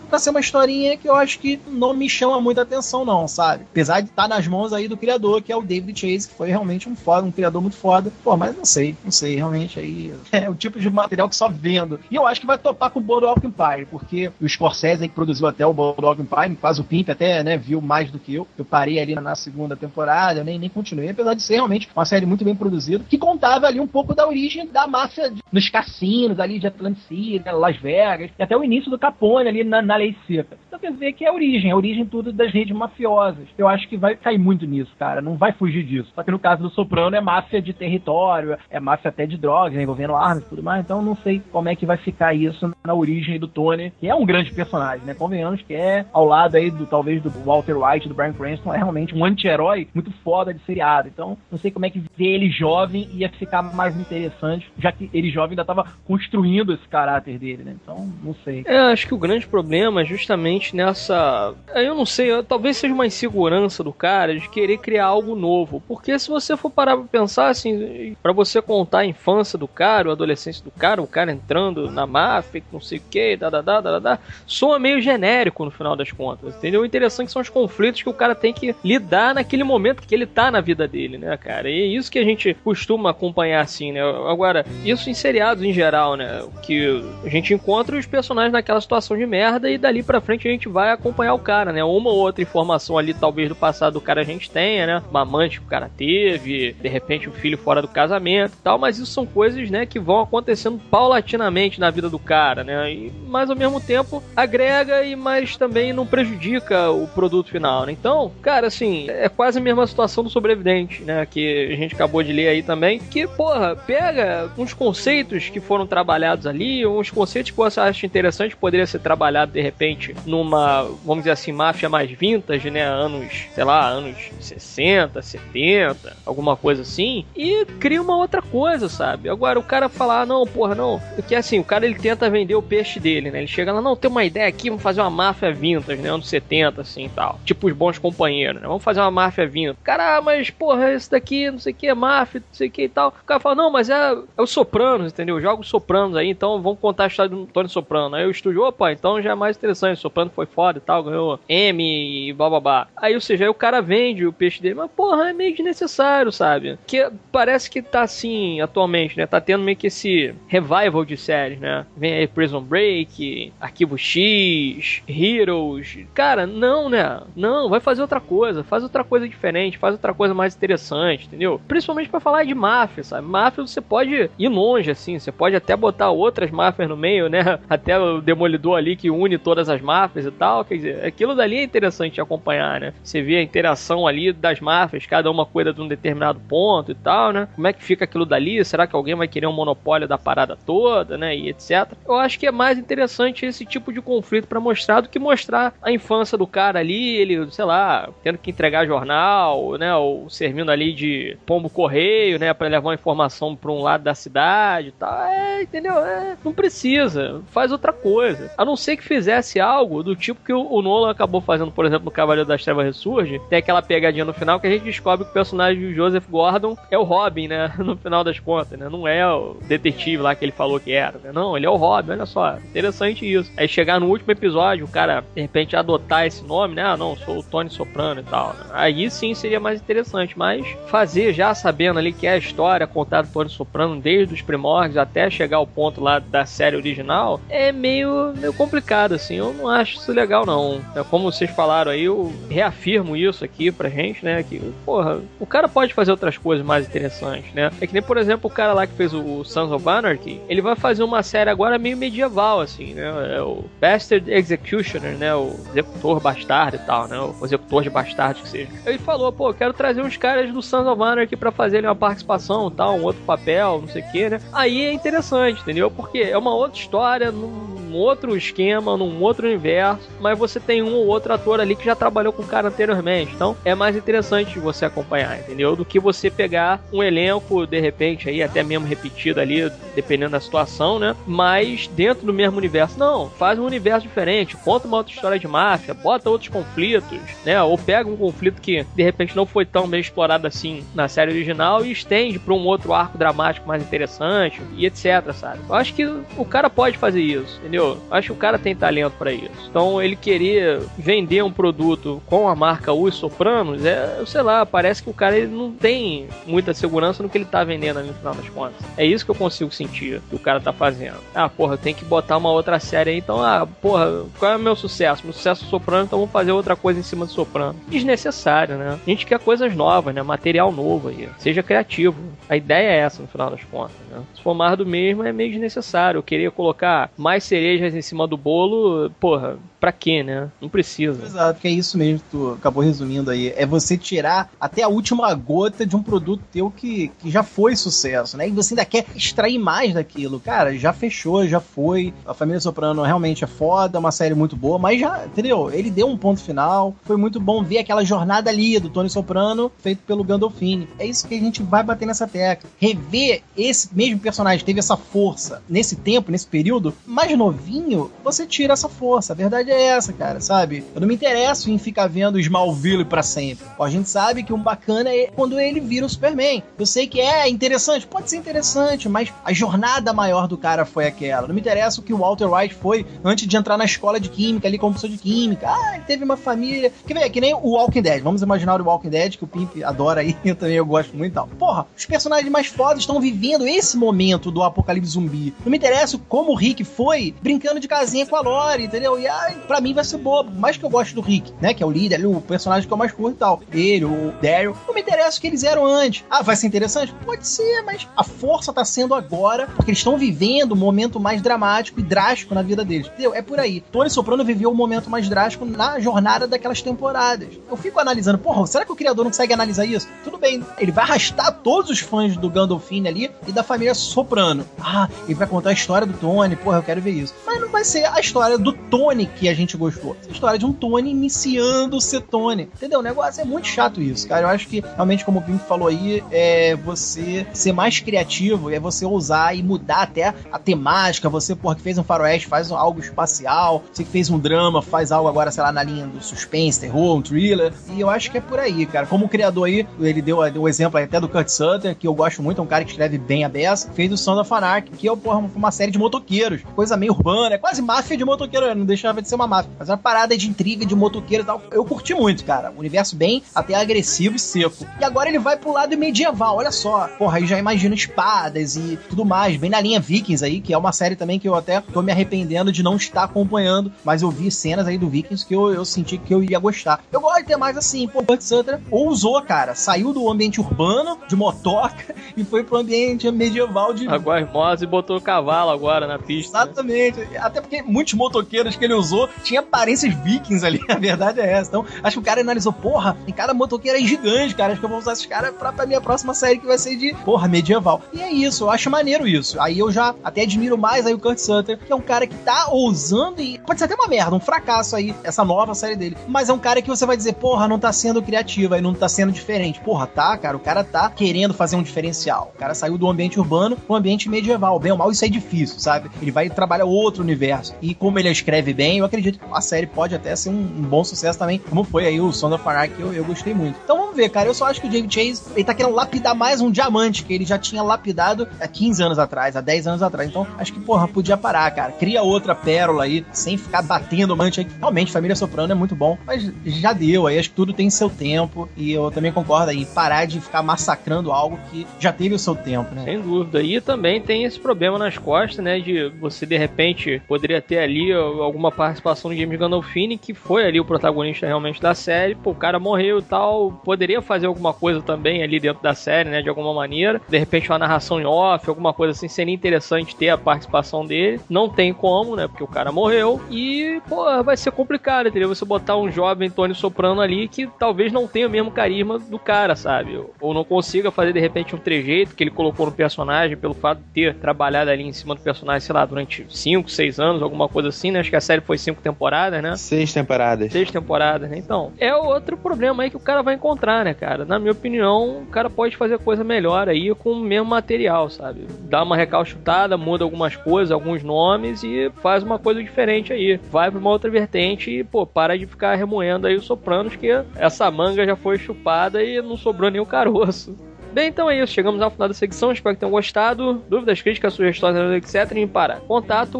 pra ser uma historinha que eu acho que não me chama muita atenção, não, sabe? Apesar de estar tá nas mãos aí do criador, que é o David Chase, que foi realmente um foda, um criador muito foda. Pô, mas não sei, não sei, realmente aí <laughs> é o tipo de material que só vendo. E eu acho que vai topar com o Boardwalk Empire, porque o Scorsese aí que produziu até o Boardwalk Empire, faz o Pimp até, né, viu mais do que eu. Eu parei ali na segunda temporada, nem, nem continuei, apesar de ser realmente uma série muito bem produzida, que contava ali um pouco da origem da máfia nos cassinos ali de Atlântida, Las Vegas, e até o início do Capone ali na, na lei seca. Então quer dizer que é a origem, é a origem tudo das redes mafiosas. Eu acho que vai cair muito nisso, cara. Não vai fugir disso. Só que no caso do Soprano é máfia de território, é máfia até de drogas, né, envolvendo armas e tudo mais. Então não sei como é que vai ficar isso na origem do Tony, que é um grande personagem, né? Convenhamos que é ao lado aí do talvez do Walter White, do Brian Cranston, é realmente um anti-herói muito foda de seriado. Então não sei como é que ver ele jovem ia ficar mais interessante, já que ele jovem ainda estava construindo esse caráter dele, né? Então não sei. É, acho que o grande problema é justamente nessa. Eu não sei, talvez seja uma insegurança do cara de querer criar algo novo. Porque se você for parar pra pensar, assim, para você contar a infância do cara, a adolescência do cara, o cara entrando na máfia, não sei o que, da, da, da, da, da, soa meio genérico no final das contas, entendeu? O interessante são os conflitos que o cara tem que lidar naquele momento que ele tá na vida dele, né, cara? E é isso que a gente costuma acompanhar, assim, né? Agora, isso em seriados em geral, né? Que a gente encontra os personagens naquela situação de merda e dali pra frente a gente vai acompanhar o cara, né? Uma ou outra informação ali, talvez do passado do cara a gente tenha, né? Uma amante que o cara teve, de repente um filho fora do casamento e tal, mas isso são coisas, né, que vão acontecendo paulatinamente na vida do cara, né? E, mas ao mesmo tempo agrega e mas também não prejudica o produto final, né? Então, cara, assim, é quase a mesma situação do sobrevivente, né? Que a gente acabou de ler aí também, que, porra, pega uns conceitos que foram trabalhados ali, uns conceitos que você acha interessante, poderia ser trabalhado de repente numa, vamos dizer assim, máfia mais vintage, né? Anos, sei lá, anos 60, 70, alguma coisa assim, e cria uma outra coisa, sabe? Agora o cara falar, ah, não, porra, não, porque assim, o cara ele tenta vender o peixe dele, né? Ele chega lá, não, tem uma ideia aqui, vamos fazer uma máfia vintage, né? Anos 70, assim e tal. Tipo os bons companheiros, né? Vamos fazer uma máfia vintage. Cara, ah, mas porra, esse daqui, não sei o que, é máfia, não sei o que e tal. O cara fala, não, mas é, é o Sopranos, entendeu? Joga os Sopranos aí, então vamos contar a história do Tony Soprano. Aí o estúdio, opa, então já é mais interessante, o Soprano foi foda e tal, ganhou M e bababá. Aí, ou seja, aí o cara vende o peixe dele, mas porra, é meio desnecessário, sabe? Que parece que tá assim atualmente, né? Tá tendo meio que esse revival de séries, né? Vem aí Prison Break, Arquivo X, Heroes. Cara, não, né? Não, vai fazer outra coisa, faz outra coisa diferente, faz outra coisa mais interessante, entendeu? Principalmente para falar de máfia, sabe? Máfia você pode ir longe, assim, você pode até botar outras máfias no meio, né? <laughs> Até o Demolidor ali que une todas as máfias e tal, quer dizer, aquilo dali é interessante acompanhar, né? Você vê a interação ali das máfias, cada uma cuida de um determinado ponto e tal, né? Como é que fica aquilo dali? Será que alguém vai querer um monopólio da parada toda, né? E etc. Eu acho que é mais interessante esse tipo de conflito para mostrar do que mostrar a infância do cara ali, ele, sei lá, tendo que entregar jornal, né? Ou servindo ali de pombo correio, né? Para levar uma informação para um lado da cidade e tal. É, entendeu? É, não precisa. Faz outra coisa. A não ser que fizesse algo do tipo que o, Nolan acabou fazendo, por exemplo, no Cavaleiro das Trevas Ressurge. Tem aquela pegadinha no final que a gente descobre que o personagem do Joseph Gordon é o Robin, né? <laughs> No final das contas, né? Não é o detetive lá que ele falou que era, né? Não, ele é o Robin, olha só. Interessante isso. Aí chegar no último episódio, o cara, de repente, adotar esse nome, né? Ah, não, sou o Tony Soprano e tal. Né? Aí sim seria mais interessante, mas fazer já sabendo ali que é a história contada por Tony Soprano desde os primórdios até chegar ao ponto lá da série original é meio, meio complicado, assim assim, eu não acho isso legal, não. É como vocês falaram aí, eu reafirmo isso aqui pra gente, né? Que, porra, o cara pode fazer outras coisas mais interessantes, né? É que nem, por exemplo, o cara lá que fez o Sons of Anarchy, ele vai fazer uma série agora meio medieval, assim, né? É o Bastard Executioner, né? O executor bastardo e tal, né? O executor de bastardo que seja. Ele falou, pô, quero trazer uns caras do Sons of Anarchy pra fazerem uma participação tal, um outro papel, não sei o que, né? Aí é interessante, entendeu? Porque é uma outra história, num outro esquema, num outro universo, mas você tem um ou outro ator ali que já trabalhou com o cara anteriormente. Então é mais interessante você acompanhar, entendeu? Do que você pegar um elenco, de repente, aí até mesmo repetido ali, dependendo da situação, né? Mas dentro do mesmo universo. Não, faz um universo diferente, conta uma outra história de máfia, bota outros conflitos, né? Ou pega um conflito que de repente não foi tão bem explorado assim na série original e estende para um outro arco dramático mais interessante e etc, sabe? Eu acho que o cara pode fazer isso, entendeu? entendeu? Acho que o cara tem talento para isso. Então ele querer vender um produto com a marca Os Sopranos, é, sei lá, parece que o cara ele não tem muita segurança no que ele tá vendendo ali no final das contas. É isso que eu consigo sentir que o cara tá fazendo. Ah, porra, tem que botar uma outra série aí, então, ah, porra, qual é o meu sucesso? Meu sucesso é Soprano, então vamos fazer outra coisa em cima do Soprano. Desnecessário, né? A gente quer coisas novas, né? Material novo aí. Seja criativo. A ideia é essa no final das contas, né? Se for mais do mesmo, é meio desnecessário. Eu queria colocar mais cereja cerejas em cima do bolo, porra, pra quê, né? Não precisa. Exato, que é isso mesmo que tu acabou resumindo aí. É você tirar até a última gota de um produto teu que, que já foi sucesso, né? E você ainda quer extrair mais daquilo. Cara, já fechou, já foi. A Família Soprano realmente é foda, uma série muito boa, mas já, entendeu? Ele deu um ponto final. Foi muito bom ver aquela jornada ali do Tony Soprano feito pelo Gandolfini. É isso que a gente vai bater nessa tecla. Rever esse mesmo personagem teve essa força nesse tempo, nesse período, mais novinho, você tira essa força. A verdade é essa, cara, sabe? Eu não me interesso em ficar vendo Smallville para sempre. A gente sabe que um bacana é quando ele vira o Superman. Eu sei que é interessante, pode ser interessante, mas a jornada maior do cara foi aquela. Não me interessa o que o Walter White foi antes de entrar na escola de química, ali como professor de química. Ah, ele teve uma família. Que vem, que nem o Walking Dead. Vamos imaginar o Walking Dead, que o Pimp adora aí, <laughs> eu também eu gosto muito e tal. Porra, os personagens mais fodas estão vivendo esse momento do apocalipse zumbi. Não me interessa como o Rick foi brincando de casinha com a Lori, entendeu? E ai, pra mim vai ser bobo. Mais que eu gosto do Rick, né? Que é o líder, o personagem que eu mais curto e tal. Ele, o Daryl. Não me interessa o que eles eram antes. Ah, vai ser interessante? Pode ser, mas a força tá sendo agora, porque eles estão vivendo um momento mais dramático e drástico na vida deles. Entendeu? É por aí. Tony Soprano viveu um momento mais drástico na jornada daquelas temporadas. Eu fico analisando, porra, será que o criador não consegue analisar isso? Tudo bem, ele vai arrastar todos os fãs do Gandolfini ali e da família Soprano. Ah, ele vai contar a história do Tony, porra, eu quero ver isso. Mas não vai ser a história do Tony que a gente gostou. Essa história de um Tony iniciando ser Tony. Entendeu? O negócio é muito chato isso, cara. Eu acho que realmente, como o Pink falou aí, é você ser mais criativo, é você ousar e mudar até a temática. Você, porra, que fez um faroeste, faz algo espacial. Você que fez um drama, faz algo agora, sei lá, na linha do suspense, terror, um thriller. E eu acho que é por aí, cara. Como o criador aí, ele deu, o exemplo até do Kurt Sutter, que eu gosto muito, é um cara que escreve bem a beça, fez o Sound of Anarchy, que é porra, uma série de motoqueiros. Coisa meio urbana, é quase máfia de motoqueiro, não deixava de ser uma máfia. Mas uma parada de intriga, de motoqueiro e tal. Eu curti muito, cara. O universo bem até agressivo e seco. E agora ele vai pro lado medieval, olha só. Porra, aí já imagino espadas e tudo mais. Bem na linha Vikings aí, que é uma série também que eu até tô me arrependendo de não estar acompanhando. Mas eu vi cenas aí do Vikings que eu, eu senti que eu ia gostar. Eu gosto de ter mais assim, pô, Bud Sutter ousou, cara. Saiu do ambiente urbano, de motoca, <laughs> e foi pro ambiente medieval de. Aguarmosa e botou o cavalo agora na pista. Né? Exatamente. Né? Até porque muitos motoqueiros que ele usou tinha aparências vikings ali. <laughs> A verdade é essa. Então, acho que o cara analisou, porra, tem cada motoqueiro aí gigante, cara. Acho que eu vou usar esses caras pra, pra minha próxima série que vai ser de, porra, medieval. E é isso, eu acho maneiro isso. Aí eu já até admiro mais aí o Kurt Sutter, que é um cara que tá ousando e pode ser até uma merda, um fracasso aí, essa nova série dele. Mas é um cara que você vai dizer, porra, não tá sendo criativo, aí não tá sendo diferente. Porra, tá, cara, o cara tá querendo fazer um diferencial. O cara saiu do ambiente urbano pro ambiente medieval. Bem ou mal, isso é difícil, sabe? Ele vai trabalhar outro universo. E como ele escreve bem, eu acredito que a série pode até ser um, um bom sucesso também, como foi aí o Son of Anarchy, que eu, eu gostei muito. Então vamos ver, cara. Eu só acho que o David Chase, ele tá querendo lapidar mais um diamante que ele já tinha lapidado há 15 anos atrás, há 10 anos atrás. Então acho que, porra, podia parar, cara. Cria outra pérola aí, sem ficar batendo amante aí. Realmente, Família Soprano é muito bom, mas já deu aí. Acho que tudo tem seu tempo. E eu também concordo aí. Parar de ficar massacrando algo que já teve o seu tempo, né? Sem dúvida. E também tem esse problema nas costas, né? De você de repente poderia ter ali alguma participação do James Gandolfini, que foi ali o protagonista realmente da série. Pô, o cara morreu e tal, poderia fazer alguma coisa também ali dentro da série, né, de alguma maneira. De repente uma narração em off, alguma coisa assim, seria interessante ter a participação dele. Não tem como, né, porque o cara morreu. E, pô, vai ser complicado, entendeu? Você botar um jovem Tony Soprano ali que talvez não tenha o mesmo carisma do cara, sabe? Ou não consiga fazer de repente um trejeito que ele colocou no personagem pelo fato de ter trabalhado ali em cima do personagem, sei lá, durante 5, 6 anos, alguma coisa assim, né? Acho que a série foi 5 temporadas, né? Seis temporadas. Seis temporadas, né? Então, é outro problema aí que o cara vai encontrar, né, cara? Na minha opinião, o cara pode fazer coisa melhor aí com o mesmo material, sabe? Dá uma recalchutada, muda algumas coisas, alguns nomes e faz uma coisa diferente aí. Vai pra uma outra vertente e, pô, para de ficar remoendo aí os sopranos, que essa manga já foi chupada e não sobrou nem o caroço. Bem, então é isso. Chegamos ao final da secção. Espero que tenham gostado. Dúvidas, críticas, sugestões, etc. Para contato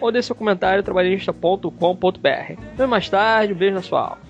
ou dê seu comentário trabalhista.com.br. Até mais tarde. Um beijo na sua alma.